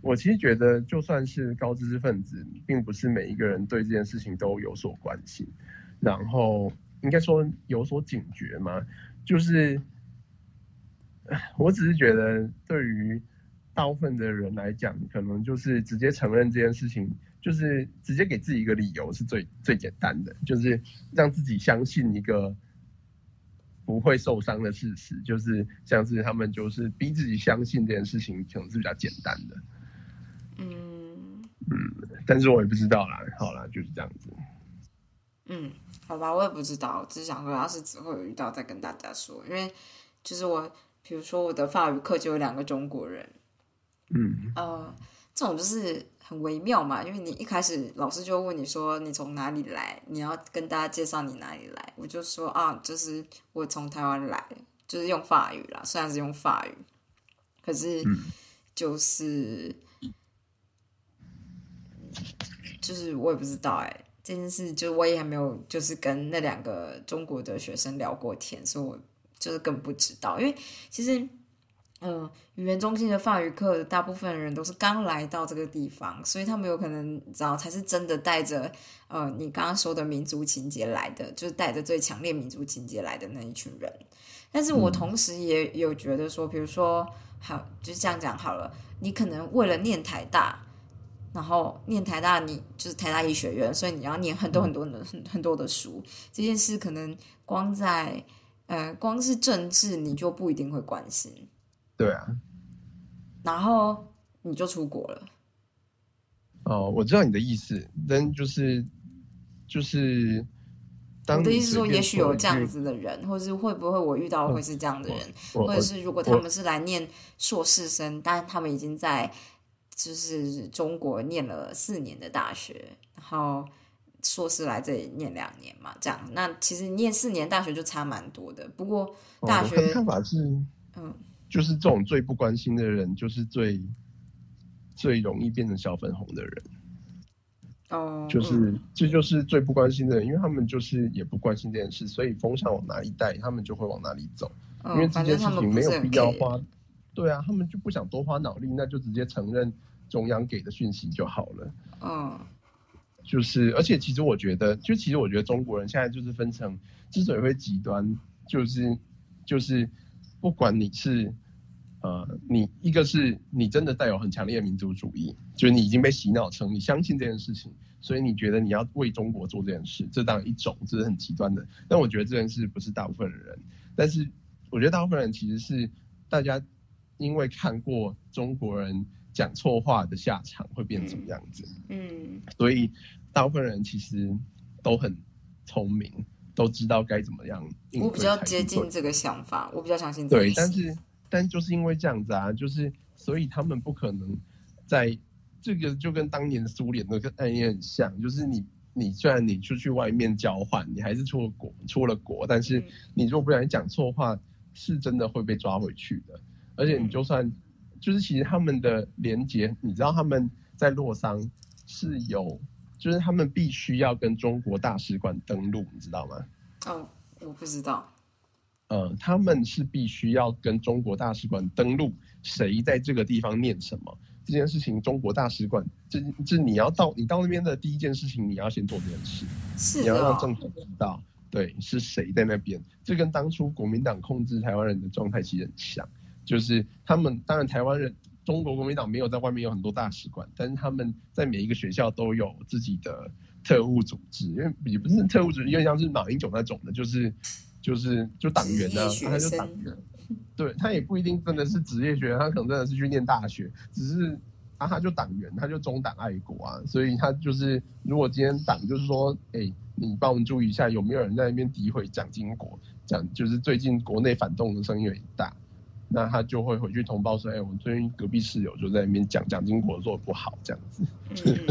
我其实觉得，就算是高知识分子，并不是每一个人对这件事情都有所关心，然后应该说有所警觉嘛。就是，我只是觉得，对于大部分的人来讲，可能就是直接承认这件事情，就是直接给自己一个理由，是最最简单的，就是让自己相信一个不会受伤的事实，就是像是他们就是逼自己相信这件事情，可能是比较简单的。嗯嗯，但是我也不知道啦。好啦，就是这样子。嗯，好吧，我也不知道，只是想说，要是之后有遇到再跟大家说。因为就是我，比如说我的法语课就有两个中国人。嗯，呃，这种就是很微妙嘛，因为你一开始老师就问你说你从哪里来，你要跟大家介绍你哪里来，我就说啊，就是我从台湾来，就是用法语啦，虽然是用法语，可是就是。就是我也不知道哎，这件事就我也还没有就是跟那两个中国的学生聊过天，所以我就是更不知道。因为其实，嗯，语言中心的法语课大部分人都是刚来到这个地方，所以他们有可能知道才是真的带着呃你刚刚说的民族情节来的，就是带着最强烈民族情节来的那一群人。但是我同时也有觉得说，比如说，好，就是这样讲好了，你可能为了念台大。然后念台大，你就是台大医学院，所以你要念很多很多的很很多的书。这件事可能光在呃，光是政治你就不一定会关心。对啊。然后你就出国了。哦，我知道你的意思，但就是就是，我的意思说，也许有这样子的人，或是会不会我遇到会是这样的人，或者是如果他们是来念硕士生，但他们已经在。就是中国念了四年的大学，然后硕士来这里念两年嘛，这样。那其实念四年大学就差蛮多的。不过大学看法是，嗯，就是这种最不关心的人，就是最最容易变成小粉红的人。哦，就是这就是最不关心的人，因为他们就是也不关心这件事，所以风向往哪里带，他们就会往哪里走。因为这件事情没有必要花。对啊，他们就不想多花脑力，那就直接承认中央给的讯息就好了。嗯，就是，而且其实我觉得，就其实我觉得中国人现在就是分成，之所以会极端，就是就是，不管你是，呃，你一个是你真的带有很强烈的民族主义，就是你已经被洗脑成你相信这件事情，所以你觉得你要为中国做这件事，这当然一种，这是很极端的。但我觉得这件事不是大部分人，但是我觉得大部分人其实是大家。因为看过中国人讲错话的下场会变什么样子，嗯，所以大部分人其实都很聪明，都知道该怎么样。我比较接近这个想法，我比较相信。对，但是但就是因为这样子啊，就是所以他们不可能在这个就跟当年苏联的概念很像，就是你你虽然你出去外面交换，你还是出了国出了国，但是你如果不小心讲错话，是真的会被抓回去的。而且你就算，就是其实他们的连接，你知道他们在洛桑是有，就是他们必须要跟中国大使馆登录，你知道吗？哦，我不知道。呃，他们是必须要跟中国大使馆登录，谁在这个地方念什么，这件事情，中国大使馆，这这你要到你到那边的第一件事情，你要先做这件事，是你要让政府知道，对，是谁在那边。这跟当初国民党控制台湾人的状态其实很像，就是他们当然台湾人。中国国民党没有在外面有很多大使馆，但是他们在每一个学校都有自己的特务组织，因为也不是特务组织，因为像是马英九那种的，就是就是就党员啊，他就党员，对他也不一定真的是职业学员，他可能真的是去念大学，只是啊他就党员，他就中党爱国啊，所以他就是如果今天党就是说，哎、你帮我们注意一下有没有人在那边诋毁蒋经国，讲就是最近国内反动的声音有点大。那他就会回去通报说：“哎、我们最近隔壁室友就在那边讲蒋经国做的不好，这样子，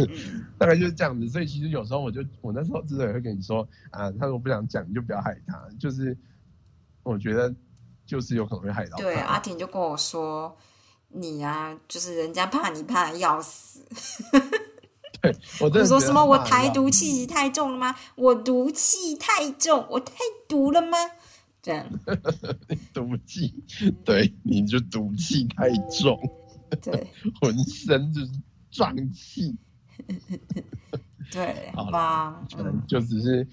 大概就是这样子。所以其实有时候我就我那时候之所以会跟你说啊，他说不想讲，你就不要害他，就是我觉得就是有可能会害到。对，阿婷就跟我说，你啊、就是人家怕你怕 的要死。我真的说什么？我台毒气息太重了吗？我毒气太重，我太毒了吗？这样，毒气，对，你就毒气太重，对。浑身就是胀气。对，好好吧，就只是，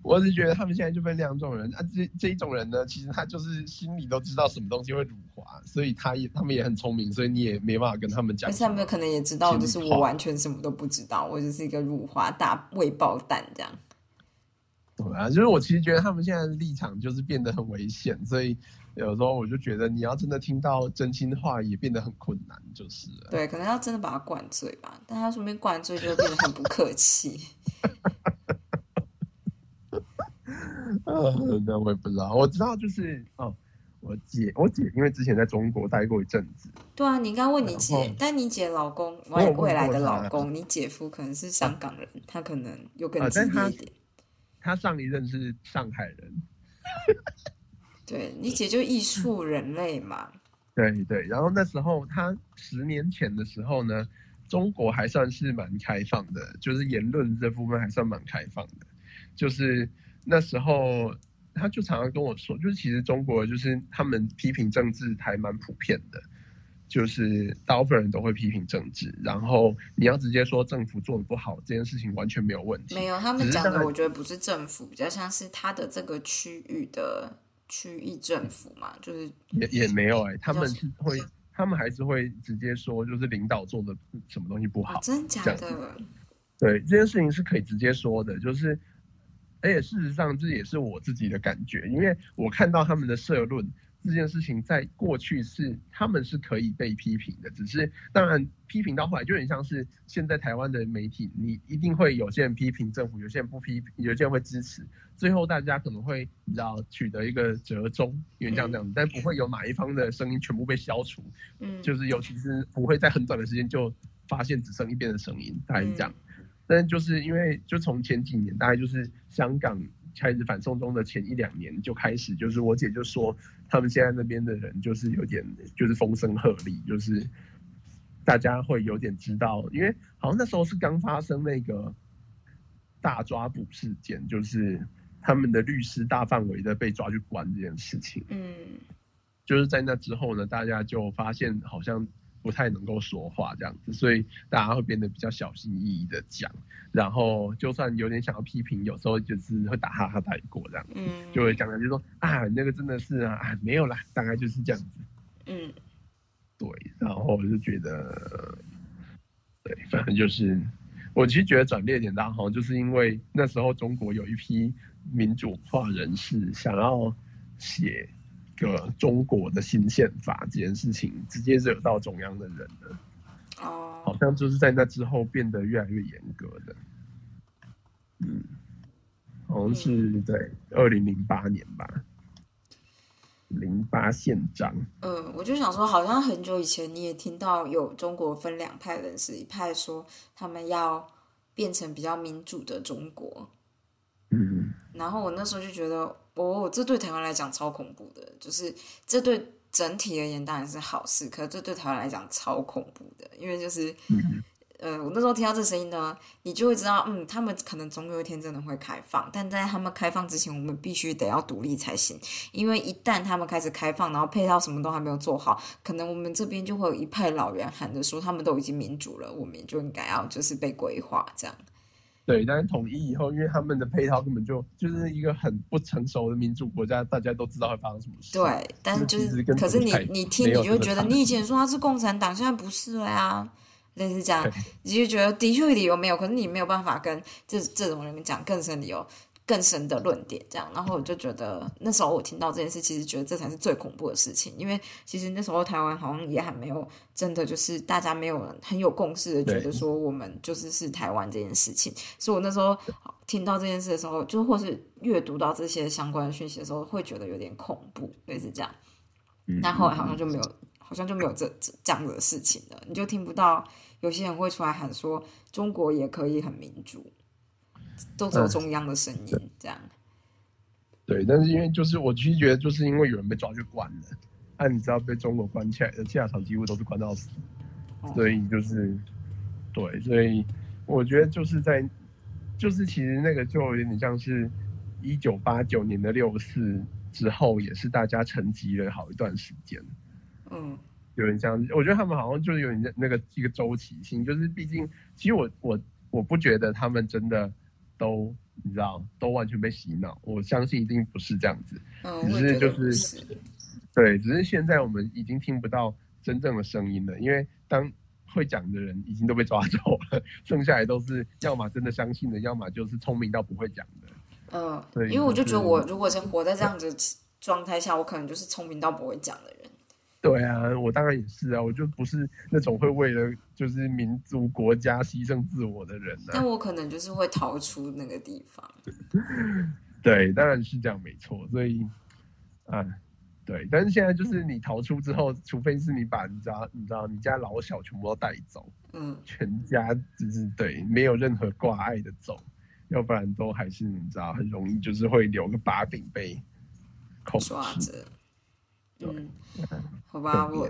我是觉得他们现在就分两种人啊，这这一种人呢，其实他就是心里都知道什么东西会辱华，所以他也他们也很聪明，所以你也没办法跟他们讲。而且他们可能也知道，就是我完全什么都不知道，我就是一个辱华大未爆弹这样。对啊，就是我其实觉得他们现在的立场就是变得很危险，所以有时候我就觉得你要真的听到真心话也变得很困难，就是了。对，可能要真的把他灌醉吧，但他说不定灌醉就会变得很不客气。呃，那我也不知道，我知道就是哦，我姐我姐因为之前在中国待过一阵子，对啊，你应该问你姐但你姐老公未未来的他老公，你姐夫可能是香港人，他可能又更激烈一点。她上一任是上海人，对你姐就艺术人类嘛，对对，然后那时候他十年前的时候呢，中国还算是蛮开放的，就是言论这部分还算蛮开放的。就是那时候他就常常跟我说，就是其实中国就是他们批评政治还蛮普遍的，就是大部分人都会批评政治，然后你要直接说政府做的不好这件事情完全没有问题。没有，他们讲的我觉得不是政府，比较像是他的这个区域的区域政府嘛，就是也也没有哎、他们是会，他们还是会直接说，就是领导做的什么东西不好哦，。真假的，对这件事情是可以直接说的，就是，而且事实上这也是我自己的感觉，因为我看到他们的社论这件事情，在过去是他们是可以被批评的，只是当然批评到后来就有点像是现在台湾的媒体，你一定会有些人批评政府，有些人不批评，有些人会支持，最后大家可能会你知道取得一个折中，有点像这样子，但不会有哪一方的声音全部被消除，嗯，就是尤其是不会在很短的时间就发现只剩一边的声音，大概是这样。但就是因为就从前几年，大概就是香港开始反送中的前一两年就开始，就是我姐就说他们现在那边的人就是有点就是风声鹤唳，就是大家会有点知道，因为好像那时候是刚发生那个大抓捕事件，就是他们的律师大范围的被抓去关这件事情。嗯就是在那之后呢，大家就发现好像不太能够说话这样子，所以大家会变得比较小心翼翼的讲，然后就算有点想要批评，有时候就是会打哈哈带过这样，嗯，就会讲讲就说啊，那个真的是啊，啊没有啦，大概就是这样子。嗯对，然后我就觉得，对，反正就是，我其实觉得转捩点大好像就是因为那时候中国有一批民主化人士想要写个中国的新宪法这件事情，直接惹到中央的人了，哦。好哦，像就是在那之后变得越来越严格的，嗯，好像是在二零零八年吧，零八宪章。嗯，我就想说，好像很久以前你也听到有中国分两派人士，一派说他们要变成比较民主的中国，嗯，然后我那时候就觉得，哦，这对台湾来讲超恐怖的，就是这对整体而言当然是好事，可是这对台湾来讲超恐怖的，因为就是，呃，我那时候听到这声音呢，你就会知道，嗯，他们可能总有一天真的会开放，但在他们开放之前，我们必须得要独立才行。因为一旦他们开始开放，然后配套什么都还没有做好，可能我们这边就会有一派老人喊着说，他们都已经民主了，我们也就应该要就是被规划这样。对，但是统一以后，因为他们的配套根本就就是一个很不成熟的民主国家，大家都知道会发生什么事。对，但是就其实跟可是你你听，你就觉得你以前说他是共产党，现在不是了呀，类似这样，你就觉得的确理由没有，可是你没有办法跟这这种人讲更深理由、更深的论点，这样，然后我就觉得那时候我听到这件事，其实觉得这才是最恐怖的事情，因为其实那时候台湾好像也还没有真的就是大家没有很有共识的觉得说我们就是是台湾这件事情，所以我那时候听到这件事的时候，就或是阅读到这些相关的讯息的时候，会觉得有点恐怖，类似这样。嗯。但后来好像就没有，好像就没有这这这样子的事情了。你就听不到有些人会出来喊说中国也可以很民主，都只有嗯中央的声音这样。对，但是因为就是我其实觉得，就是因为有人被抓去关了，那、你知道被中国关起来的下场几乎都是关到死，哦所以就是对，所以我觉得就是在就是其实那个就有点像是一九八九年的六四之后，也是大家沉寂了好一段时间。嗯有点像，我觉得他们好像就是有点那个一个周期性，就是毕竟，其实我我我不觉得他们真的都你知道都完全被洗脑，我相信一定不是这样子，嗯，只是就是是。对，只是现在我们已经听不到真正的声音了，因为当会讲的人已经都被抓走了，剩下来都是要么真的相信的，要么就是聪明到不会讲的。嗯，对因为我就觉得我如果是活在这样子状态下，我可能就是聪明到不会讲的人。对啊，我当然也是啊，我就不是那种会为了就是民族国家牺牲自我的人啊。但我可能就是会逃出那个地方。对，当然是这样，没错。所以，啊，对，但是现在就是你逃出之后，除非是你把你家、你知道你家老小全部都带走，嗯，全家就是对，没有任何挂碍的走，要不然都还是你知道很容易就是会留个把柄被控制。抓着。对嗯，好吧，我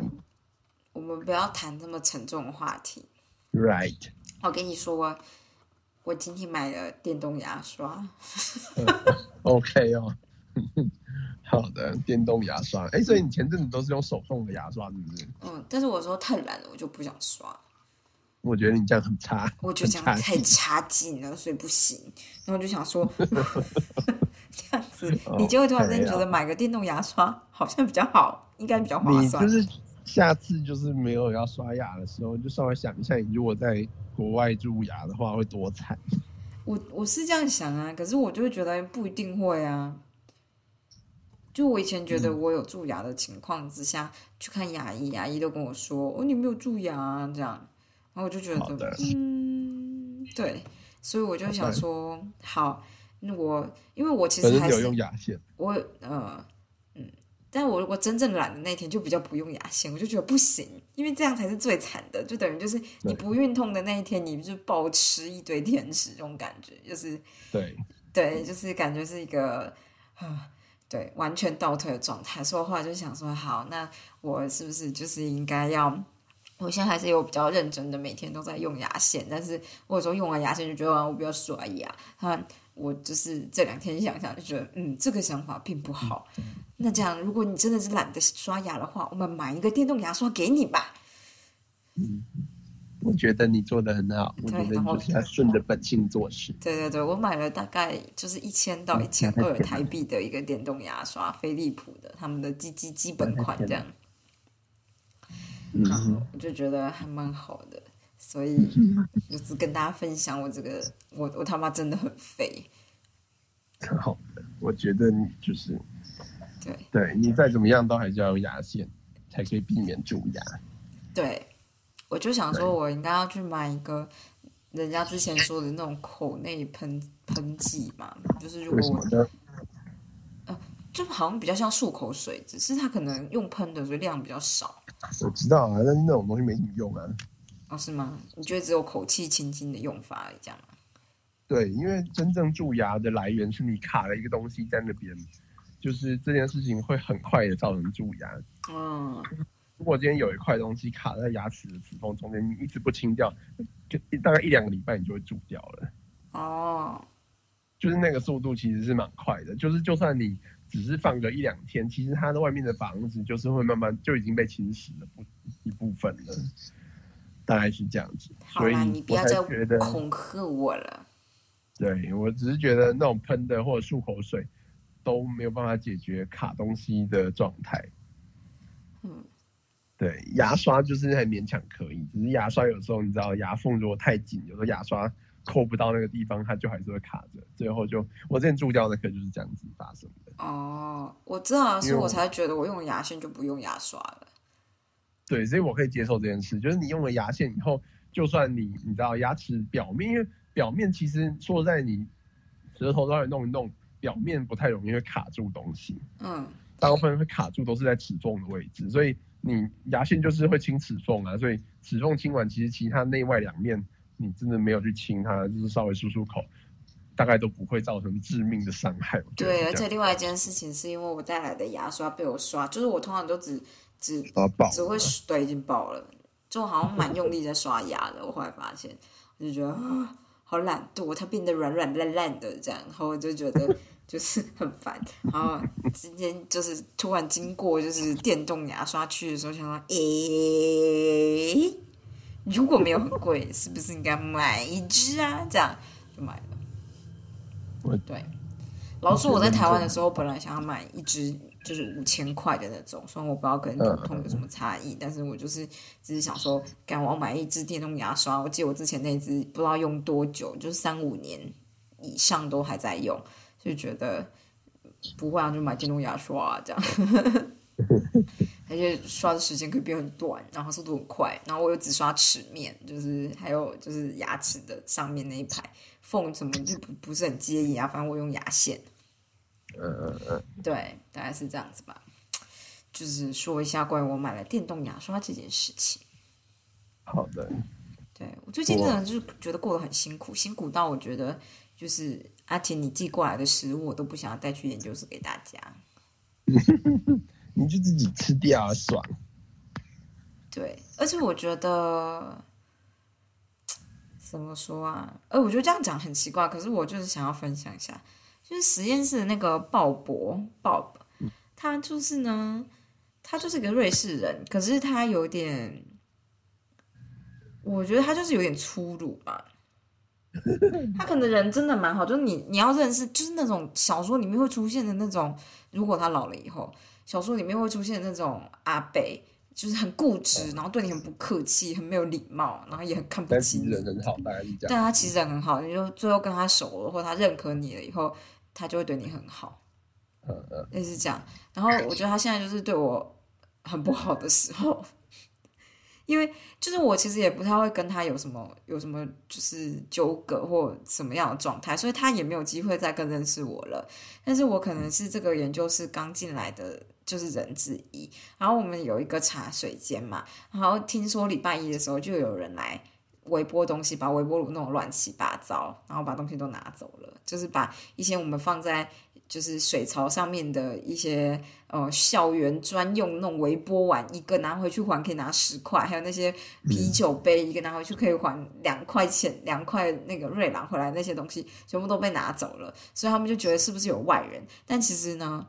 我们不要谈这么沉重的话题。Right，我跟你说，我今天买了电动牙刷。OK 哦。好的，电动牙刷。哎，所以你前阵子都是用手动的牙刷，是不是？嗯，但是我说太懒了，我就不想刷。我觉得你这样很差，我觉得这样太差劲了，所以不行。然后我就想说，这样子哦你就会突然间觉得买个电动牙刷好像比较好，应该比较划算。你就是下次就是没有要刷牙的时候，就稍微想一下，你如果在国外蛀牙的话会多惨。我我是这样想啊，可是我就会觉得不一定会啊。就我以前觉嗯得我有蛀牙的情况之下，去看牙医，牙医都跟我说：“哦，你没有蛀牙、啊、这样。”然后我就觉得，嗯，对，所以我就想说，好，那我因为我其实还是用牙线，我呃嗯，但我如果真正懒的那天，就比较不用牙线，我就觉得不行，因为这样才是最惨的，就等于就是你不运动的那一天，你就暴吃一堆甜食，这种感觉，就是对，对，就是感觉是一个啊。对，完全倒退的状态，所以我后来就想说，好，那我是不是就是应该要？我现在还是有比较认真的，每天都在用牙线，但是我有时候用完牙线就觉得啊我不要刷牙。他我就是这两天想想就觉得，嗯，这个想法并不好。那这样，如果你真的是懒得刷牙的话，我们买一个电动牙刷给你吧。我觉得你做的很好，我觉得对然后你就是要顺着本性做事。对对对，我买了大概就是一千到一千二台币的一个电动牙刷，飞利浦的，他们的基基基本款这样。嗯然后我就觉得还蛮好的，所以就是跟大家分享我这个，我我他妈真的很肥，很好的，我觉得你就是对对你再怎么样都还是要用牙线，才可以避免蛀牙。对，我就想说我应该要去买一个人家之前说的那种口内喷喷剂嘛，就是如果我的？就好像比较像漱口水，只是它可能用喷的，所以量比较少。我知道啊，但是那种东西没什么用啊。哦，是吗？你觉得只有口气清新的用法而已，这样吗？对，因为真正蛀牙的来源是你卡了一个东西在那边，就是这件事情会很快的造成蛀牙。嗯，如果今天有一块东西卡在牙齿的齿缝中间，你一直不清掉，就大概一两个礼拜你就会蛀掉了。哦，就是那个速度其实是蛮快的，就是就算你只是放个一两天，其实它的外面的房子就是会慢慢就已经被侵蚀了不一部分了，大概是这样子。所以，你不要再觉得，恐吓我了。对我只是觉得那种喷的或者漱口水都没有办法解决卡东西的状态。嗯，对，牙刷就是还勉强可以，只是牙刷有时候你知道牙缝如果太紧，有时候牙刷扣不到那个地方，它就还是会卡着，最后就我之前蛀掉那颗就是这样子发生的。哦，我知道，所以我才觉得我用牙线就不用牙刷了。对，所以我可以接受这件事，就是你用了牙线以后，就算你你知道牙齿表面，因为表面其实说在你舌头稍微弄一弄，表面不太容易会卡住东西，嗯，大部分会卡住都是在齿缝的位置，所以你牙线就是会清齿缝啊，所以齿缝清完，其实其他内外两面你真的没有去清它，就是稍微漱漱口，大概都不会造成致命的伤害。对，而且另外一件事情是因为我带来的牙刷被我刷，就是我通常都只只刷爆只会对已经爆了，就我好像蛮用力在刷牙的。我后来发现，我就觉得啊，好懒惰，它变得软软烂烂的这样，然后我就觉得 就是很烦。然后今天就是突然经过就是电动牙刷区的时候，想到，诶、如果没有很贵，是不是应该买一支啊？这样就买了。我对，老实说，我在台湾的时候，本来想要买一支就是五千块的那种，虽然我不知道跟普通有什么差异，但是我就是只是想说，赶我要买一支电动牙刷。我记得我之前那支不知道用多久，就是三五年以上都还在用，就觉得不会啊，就买电动牙刷、啊、这样。而且刷的时间可以变很短，然后速度很快，然后我又只刷齿面，就是还有就是牙齿的上面那一排缝什么就不不是很介意啊，反正我用牙线。嗯嗯嗯，对，大概是这样子吧。就是说一下关于我买了电动牙刷这件事情。好的，对我最近真的就是觉得过得很辛苦，辛苦到我觉得就是阿婷你寄过来的食物我都不想要带去研究室给大家。你就自己吃掉啊，爽。对，而且我觉得怎么说啊？呃，我觉得这样讲很奇怪，可是我就是想要分享一下，就是实验室的那个鲍勃 Bob，他就是呢，他就是个瑞士人，可是他有点，我觉得他就是有点粗鲁吧。他可能人真的蛮好，就是你你要认识，就是那种小说里面会出现的那种，如果他老了以后，小说里面会出现的那种阿北，就是很固执，然后对你很不客气，很没有礼貌，然后也很看不起你。实人很好，大概是这样。但他其实人很好，你就最后跟他熟了，或者他认可你了以后，他就会对你很好，嗯嗯，类似这样。然后我觉得他现在就是对我很不好的时候，因为就是我其实也不太会跟他有什么有什么就是纠葛或什么样的状态，所以他也没有机会再更认识我了。但是我可能是这个研究室刚进来的就是人之一，然后我们有一个茶水间嘛，然后听说礼拜一的时候就有人来。微波东西，把微波炉弄得乱七八糟，然后把东西都拿走了，就是把一些我们放在就是水槽上面的一些呃校园专用那种微波碗，一个拿回去还可以拿十块，还有那些啤酒杯，一个拿回去可以还两块钱，两块那个瑞郎回来那些东西全部都被拿走了，所以他们就觉得是不是有外人？但其实呢，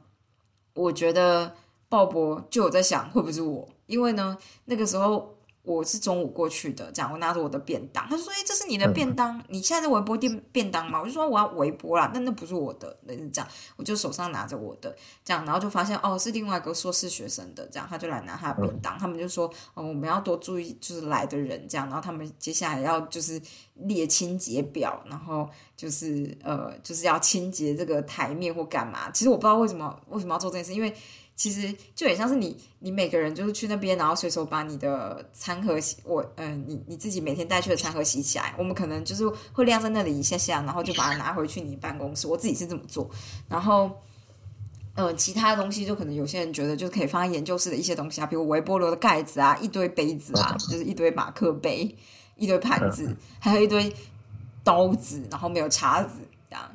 我觉得鲍勃就有在想会不会是我，因为呢那个时候。我是中午过去的，这样我拿着我的便当，他就说：“哎、这是你的便当，你现在在微波店便当吗？”我就说：“我要微波啦，但那不是我的。”那是这样，我就手上拿着我的，这样，然后就发现哦，是另外一个硕士学生的，这样他就来拿他的便当，他们就说：“哦，我们要多注意，就是来的人这样。”然后他们接下来要就是列清洁表，然后就是呃，就是要清洁这个台面或干嘛。其实我不知道为什么为什么要做这件事，因为。其实就很像是你，你每个人就是去那边，然后随手把你的餐盒洗，我嗯、呃，你你自己每天带去的餐盒洗起来。我们可能就是会晾在那里一下下，然后就把它拿回去你办公室。我自己是这么做，然后呃，其他的东西就可能有些人觉得就是可以放在研究室的一些东西啊，比如微波炉的盖子啊，一堆杯子啊，就是一堆马克杯，一堆盘子，还有一堆刀子，然后没有叉子。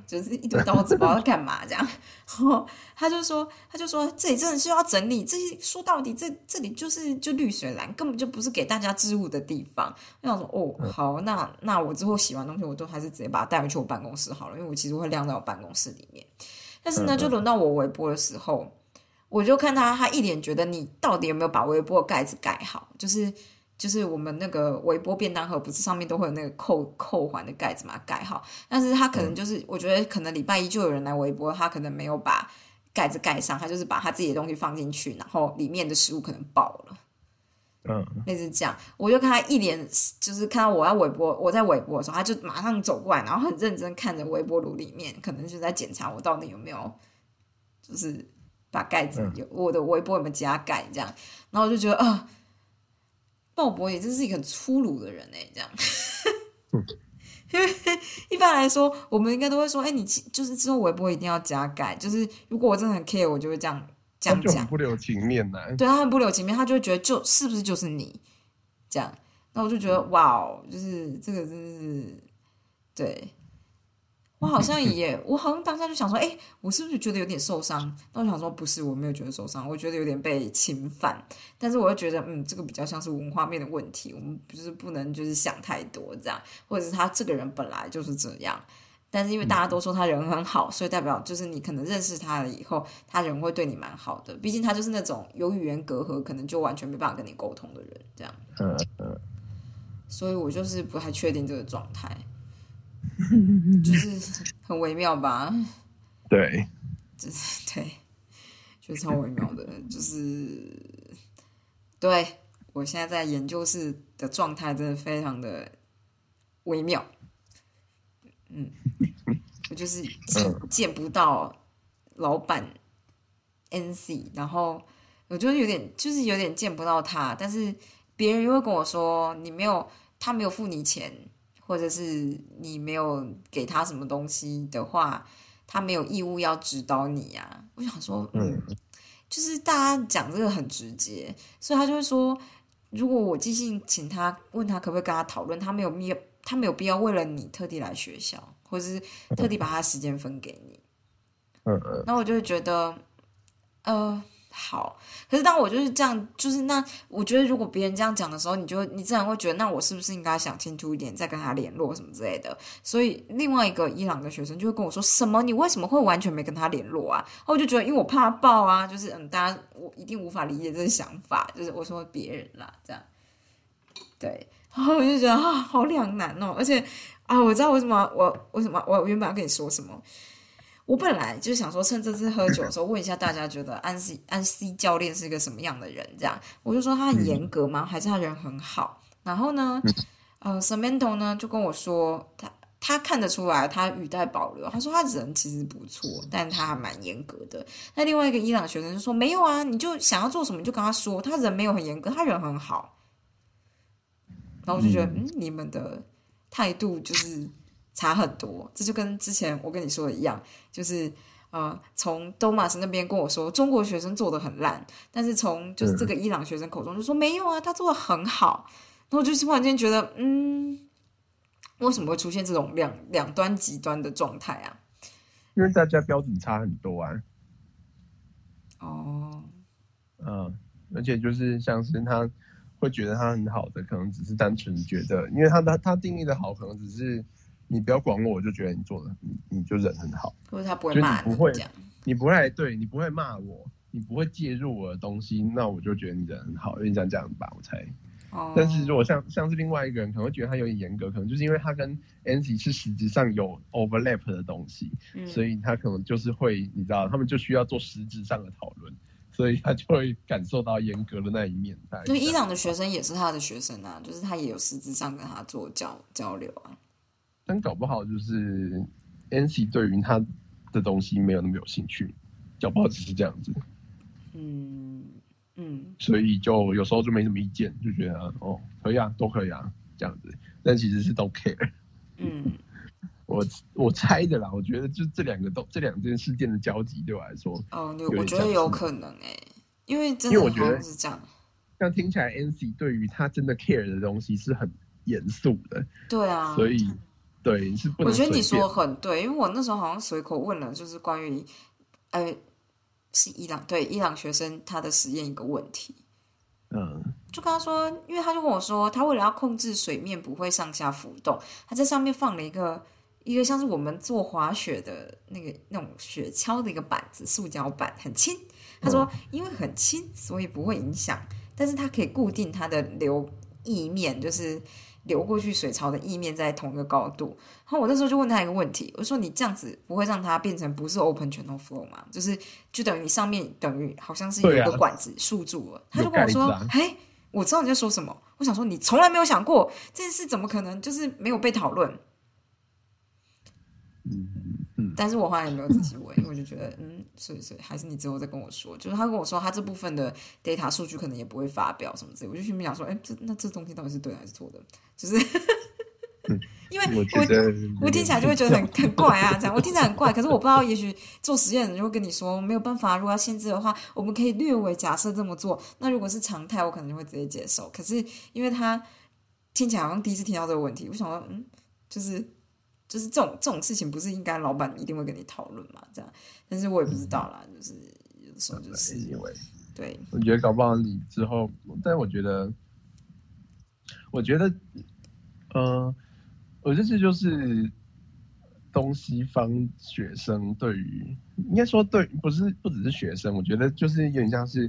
就是一堆刀子，不知道在干嘛这样。然后他就说，他就说这里真的是要整理，这些说到底这这里就是就绿水蓝，根本就不是给大家置物的地方。我想说，哦，好，那那我之后洗完东西，我都还是直接把它带回去我办公室好了，因为我其实会晾在我办公室里面。但是呢，就轮到我微波的时候，我就看他，他一脸觉得你到底有没有把微波的盖子盖好，就是。就是我们那个微波便当盒，不是上面都会有那个扣扣环的盖子嘛，盖好。但是他可能就是，我觉得可能礼拜一就有人来微波，他可能没有把盖子盖上，他就是把他自己的东西放进去，然后里面的食物可能爆了，嗯，类似这样。我就看他一脸，就是看到我要微波，我在微波的时候，他就马上走过来，然后很认真看着微波炉里面，可能就在检查我到底有没有，就是把盖子有我的微波有没有加盖这样。然后我就觉得啊。鲍勃也真是一个很粗鲁的人哎，这样，因为一般来说，我们应该都会说，哎，你就是之后微博一定要加改，就是如果我真的很 care，我就会这样这样讲，不留情面呢。对他很不留情面，他就会觉得就是不是就是你这样，那我就觉得哇哦，就是这个真的是对。我好像也，我好像当下就想说，哎，我是不是觉得有点受伤？那我想说，不是，我没有觉得受伤，我觉得有点被侵犯。但是我又觉得，嗯，这个比较像是文化面的问题，我们不是不能就是想太多这样，或者是他这个人本来就是这样。但是因为大家都说他人很好，所以代表就是你可能认识他了以后，他人会对你蛮好的。毕竟他就是那种有语言隔阂，可能就完全没办法跟你沟通的人，这样。嗯嗯。所以我就是不太确定这个状态。就是很微妙吧？对，就是对，就超微妙的。就是对我现在在研究室的状态，真的非常的微妙。嗯，我就是见见不到老板 NC，然后我就有点，就是有点见不到他，但是别人又会跟我说，你没有，他没有付你钱。或者是你没有给他什么东西的话，他没有义务要指导你呀。我想说，嗯，就是大家讲这个很直接，所以他就会说，如果我寄信请他问他可不可以跟他讨论，他没有必要他没有必要为了你特地来学校，或者是特地把他时间分给你。嗯嗯，那我就会觉得，呃。好，可是当我就是这样，就是那我觉得，如果别人这样讲的时候，你就你自然会觉得，那我是不是应该想清楚一点，再跟他联络什么之类的？所以另外一个伊朗的学生就会跟我说：“什么？你为什么会完全没跟他联络啊？”然后我就觉得，因为我怕爆啊，就是嗯，大家我一定无法理解这个想法，就是我说别人啦，这样，对，然后我就觉得啊，好两难哦，而且啊，我知道为什么我为什么我原本要跟你说什么。我本来就想说，趁这次喝酒的时候，问一下大家觉得安西安西教练是一个什么样的人？这样，我就说他很严格吗？还是他人很好？然后呢，呃，Samantha 呢就跟我说，他他看得出来，他语带保留。他说他人其实不错，但他还蛮严格的。那另外一个伊朗学生就说，没有啊，你就想要做什么你就跟他说，他人没有很严格，他人很好。然后我就觉得，嗯，你们的态度就是。差很多，这就跟之前我跟你说的一样，就是呃，从 Domas 那边跟我说中国学生做的很烂，但是从就是这个伊朗学生口中就说没有啊，他做的很好，然后就突然间觉得，嗯，为什么会出现这种两两端极端的状态啊？因为大家标准差很多啊。哦，嗯，而且就是像是他会觉得他很好的，可能只是单纯觉得，因为他他他定义的好，可能只是。你不要管我，我就觉得你做的，你你就人很好。或者他不会骂你，不会，你不会对你不会骂我，你不会介入我的东西，那我就觉得你人很好。因为这样这样吧，我猜。哦。但是如果像像是另外一个人，可能会觉得他有点严格，可能就是因为他跟 Ancy 是实质上有 overlap 的东西，所以他可能就是会，你知道，他们就需要做实质上的讨论，所以他就会感受到严格的那一面。对，伊朗的学生也是他的学生啊，就是他也有实质上跟他做交交流啊。但搞不好就是 Nancy 对于他的东西没有那么有兴趣，搞不好只是这样子。嗯嗯，所以就有时候就没什么意见，就觉得哦可以啊，都可以啊这样子。但其实是都 care。嗯，我我猜的啦，我觉得就这两个都这两件事件的交集对我来说，哦，我觉得有可能哎，因为因为我觉得是这样，像听起来 Nancy 对于他真的 care 的东西是很严肃的。对啊，所以。对，是不能我觉得你说的很对，因为我那时候好像随口问了，就是关于，呃，是伊朗对伊朗学生他的实验一个问题，嗯就跟他说，因为他就跟我说，他为了要控制水面不会上下浮动，他在上面放了一个一个像是我们做滑雪的那个那种雪橇的一个板子，塑胶板很轻。他说，因为很轻，所以不会影响，但是它可以固定它的流翼面，就是流过去水槽的意面在同一个高度。然后我那时候就问他一个问题，我说你这样子不会让它变成不是 open channel flow 吗？就是就等于你上面等于好像是有一个管子束住了。他就跟我说哎、我知道你在说什么。我想说，你从来没有想过这件事怎么可能就是没有被讨论？但是我后来也没有仔细问，因为我就觉得，嗯，所以所以还是你之后再跟我说。就是他跟我说，他这部分的 data 数据可能也不会发表什么之类，我就心里面想说，哎、这那这东西到底是对还是错的？就是因为 我我听起来就会觉得很很怪啊，这样我听起来很怪。可是我不知道，也许做实验的人就会跟你说，没有办法，如果要限制的话，我们可以略微假设这么做。那如果是常态，我可能就会直接接受。可是因为他听起来好像第一次听到这个问题，我想说，嗯，就是就是这种这种事情，不是应该老板一定会跟你讨论嘛？这样，但是我也不知道啦，就是有的时候就是因为对，我觉得搞不好你之后，但我觉得，我觉得，呃，我觉得这就是东西方学生对于，应该说对，不是不只是学生，我觉得就是有点像是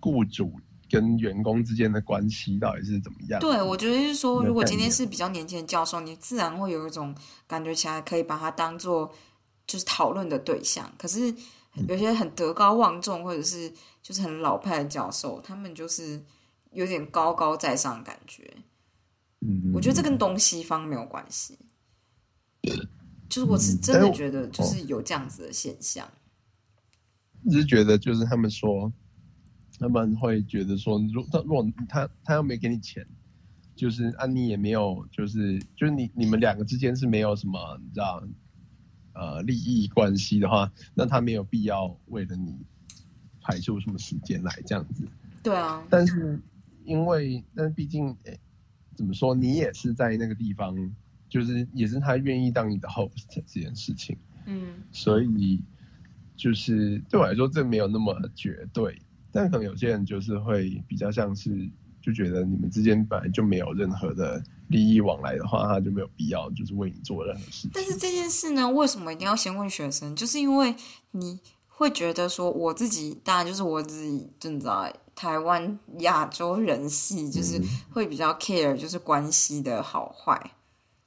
雇主跟员工之间的关系到底是怎么样。对，我觉得是说，如果今天是比较年轻的教授，你自然会有一种感觉起来可以把他当做就是讨论的对象。可是有些很德高望重，或者是就是很老派的教授，他们就是有点高高在上的感觉。嗯，我觉得这跟东西方没有关系，就是我是嗯真的觉得就是有这样子的现象。只是觉得就是他们说，他们会觉得说，如他如果他他又没给你钱，就是啊你也没有，就是就是你你们两个之间是没有什么你知道呃利益关系的话，那他没有必要为了你排出什么时间来这样子。对啊，但是因为，但是毕竟，诶怎么说，你也是在那个地方，就是也是他愿意当你的 host 这件事情。嗯，所以就是对我来说，这没有那么绝对，但可能有些人就是会比较像是就觉得你们之间本来就没有任何的利益往来的话，他就没有必要就是为你做任何事情。但是这件事呢，为什么一定要先问学生？就是因为你会觉得说，我自己当然就是我自己，就你知道，台湾亚洲人系就是会比较 care，就是关系的好坏，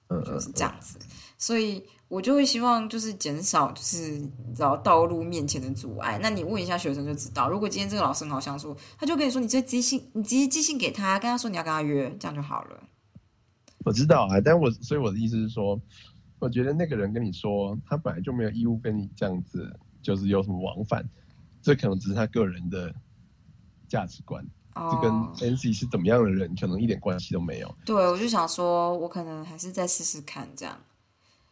嗯就是这样子。所以我就会希望就是减少就是你知道道路面前的阻碍。那你问一下学生就知道，如果今天这个老师很好相处，他就跟你说，你直接寄信，你直接寄信给他，跟他说你要跟他约，这样就好了。我知道啊，但我所以我的意思是说，我觉得那个人跟你说，他本来就没有义务跟你这样子，就是有什么往返，这可能只是他个人的价值观，这跟哦，NC 是怎么样的人可能一点关系都没有。对，我就想说，我可能还是再试试看这样。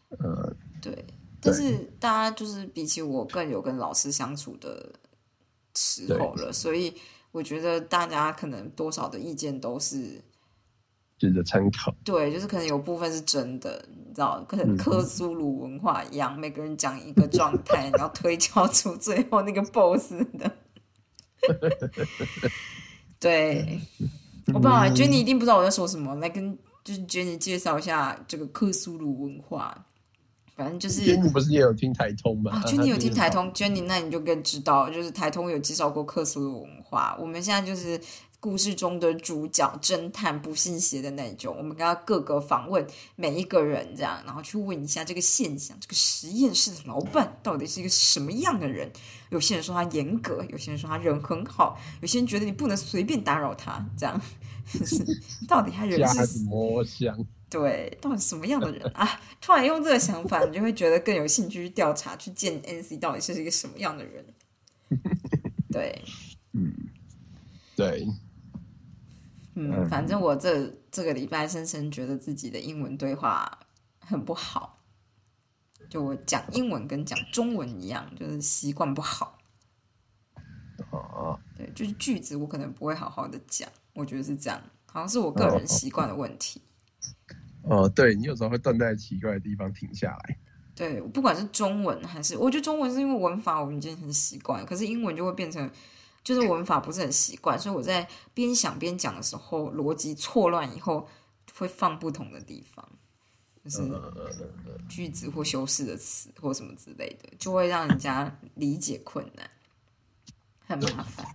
呃，对，但是大家就是比起我更有跟老师相处的时候了，所以我觉得大家可能多少的意见都是值得参考。对，就是可能有部分是真的，你知道，可能嗯克苏鲁文化一样，每个人讲一个状态，然后推敲出最后那个 BOSS 的。对，我不知道、觉得你一定不知道我在说什么，来跟就是觉得你介绍一下这个克苏鲁文化。反正就是因为你不是也有听台通吗？啊，娟妮有听台通，娟妮那你就更知道，就是台通有介绍过克苏鲁文化。我们现在就是故事中的主角侦探，不信邪的那种。我们跟他各个访问每一个人，这样，然后去问一下这个现象，这个实验室的老板到底是一个什么样的人？有些人说他严格，有些人说他人很好，有些人觉得你不能随便打扰他，这样。到底他人家是什么香？对，到底什么样的人啊？突然用这个想法，你就会觉得更有兴趣去调查，去见 NC 到底是一个什么样的人。对，嗯对，嗯，嗯反正我这这个礼拜深深觉得自己的英文对话很不好，就我讲英文跟讲中文一样，就是习惯不好。哦，对，就是句子我可能不会好好的讲，我觉得是这样，好像是我个人习惯的问题。哦，对你有时候会断在奇怪的地方停下来。对，不管是中文还是，我觉得中文是因为文法我们已经很习惯，可是英文就会变成就是文法不是很习惯，所以我在边想边讲的时候，逻辑错乱以后会放不同的地方，就是句子或修饰的词或什么之类的，就会让人家理解困难，很麻烦。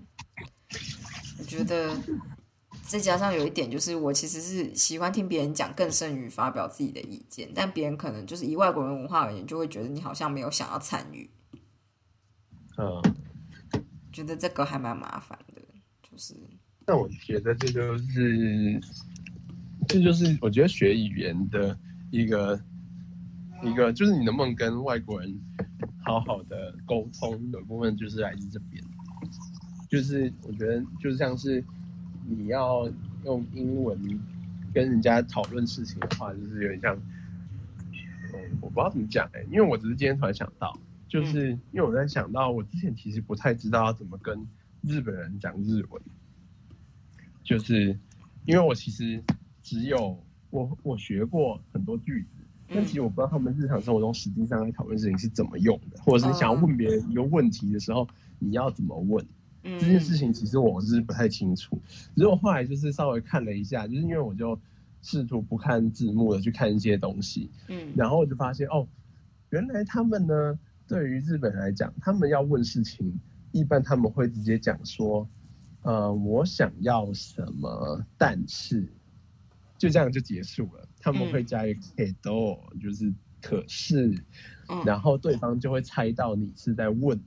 我觉得。再加上有一点，就是我其实是喜欢听别人讲，更胜于发表自己的意见。但别人可能就是以外国人文化而言，就会觉得你好像没有想要参与。嗯，觉得这个还蛮麻烦的，就是。但我觉得这就是，这就是我觉得学语言的一个一个，就是你能不能跟外国人好好的沟通，有部分就是来自这边。就是我觉得，就像是。你要用英文跟人家讨论事情的话，就是有点像，嗯，我不知道怎么讲哎，因为我只是今天突然想到，就是因为我在想到我之前其实不太知道要怎么跟日本人讲日文，就是因为我其实只有我我学过很多句子，但其实我不知道他们日常生活中实际上在讨论事情是怎么用的，或者是你想要问别人一个问题的时候，你要怎么问。这件事情其实我是不太清楚，只是我后来就是稍微看了一下，就是因为我就试图不看字幕的去看一些东西，嗯，然后我就发现哦，原来他们呢，对于日本来讲，他们要问事情，一般他们会直接讲说，呃，我想要什么，但是就这样就结束了，他们会加一个 do，就是可是，然后对方就会猜到你是在问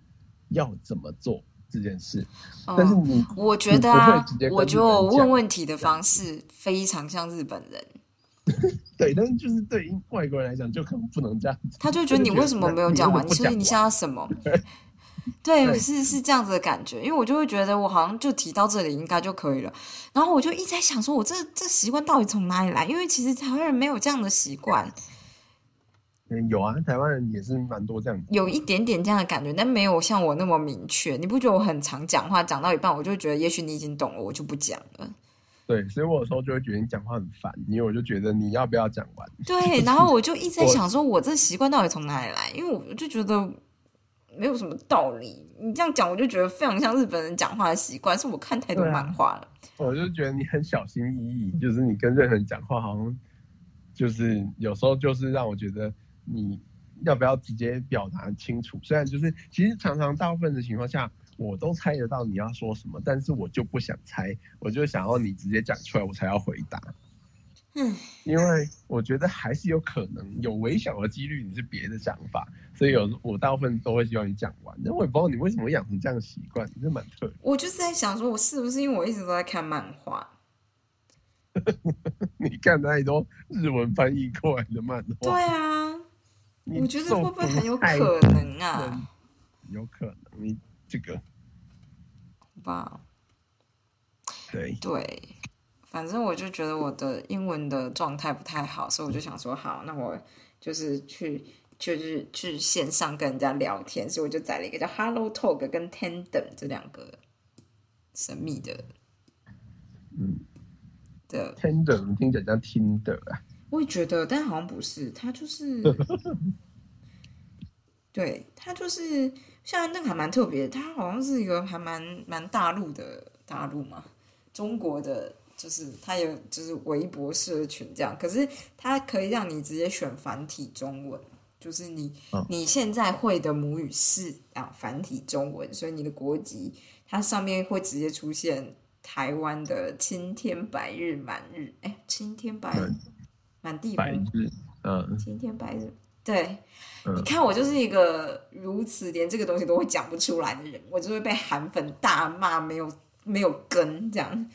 要怎么做。这件事，但是你我觉得啊，我觉得我问问题的方式非常像日本人。对，但是就是对于外国人来讲，就可能不能这样。他就觉得你为什么没有讲完？你说你想要什么？对，是是这样子的感觉。因为我就会觉得我好像就提到这里应该就可以了。然后我就一直在想，说我这这习惯到底从哪里来？因为其实台湾人没有这样的习惯。嗯，有啊，台湾人也是蛮多这样，有一点点这样的感觉，但没有像我那么明确。你不觉得我很常讲话，讲到一半，我就觉得也许你已经懂了，我就不讲了。对，所以我有时候就会觉得你讲话很烦，因为我就觉得你要不要讲完？对，然后我就一直在想，说我这习惯到底从哪里来？因为我就觉得没有什么道理。你这样讲，我就觉得非常像日本人讲话的习惯，是我看太多漫画了。我就觉得你很小心翼翼，就是你跟任何人讲话，好像就是有时候就是让我觉得。你要不要直接表达清楚？虽然就是，其实常常大部分的情况下，我都猜得到你要说什么，但是我就不想猜，我就想要你直接讲出来，我才要回答。嗯，因为我觉得还是有可能有微小的几率你是别的想法，所以有我大部分都会希望你讲完。但我也不知道你为什么养成这样的习惯，你是蛮特别。我就是在想说，我是不是因为我一直都在看漫画？你看太多日文翻译过来的漫画？对啊。我觉得会不会很有可能啊？有可能，你这个，好吧？对对，反正我就觉得我的英文的状态不太好，所以我就想说，好，那我就是去，就是去线上跟人家聊天，所以我就载了一个叫 Hello Talk 跟 Tandem 这两个神秘的，嗯，的 Tandem 听起来像听的啊。我也觉得，但好像不是，他就是，对他就是像那个还蛮特别，他好像是一个还蛮蛮大陆的大陆嘛，中国的就是他有就是微博社群这样，可是他可以让你直接选繁体中文，就是你你现在会的母语是啊繁体中文，所以你的国籍它上面会直接出现台湾的青天白日满日，哎，青天白日。满地白日，嗯，晴天白日，对，你看我就是一个如此连这个东西都会讲不出来的人，我就会被韩粉大骂，没有没有根这样。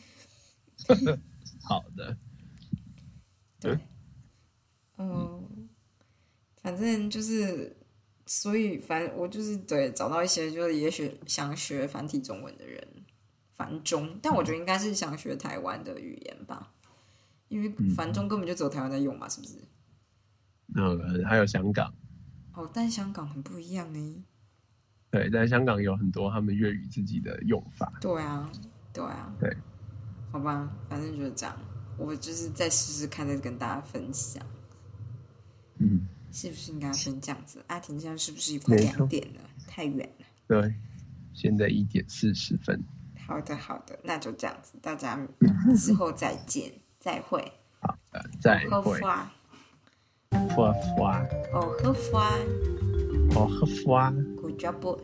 好的，对，嗯，反正就是，所以反我就是对找到一些就是也许想学繁体中文的人，繁中，但我觉得应该是想学台湾的语言吧。因为繁中根本就只有台湾在用嘛，是不是？嗯，还有香港。哦，但香港很不一样呢。对，在香港有很多他们粤语自己的用法。对啊，对啊。对。好吧，反正就是这样。我就是再试试看，再跟大家分享，嗯，是不是应该先这样子？阿婷现在是不是快两点了？太远了。对，现在一点四十分。好的，好的，那就这样子，大家 之后再见，再会，好的，再喝会。，Good job，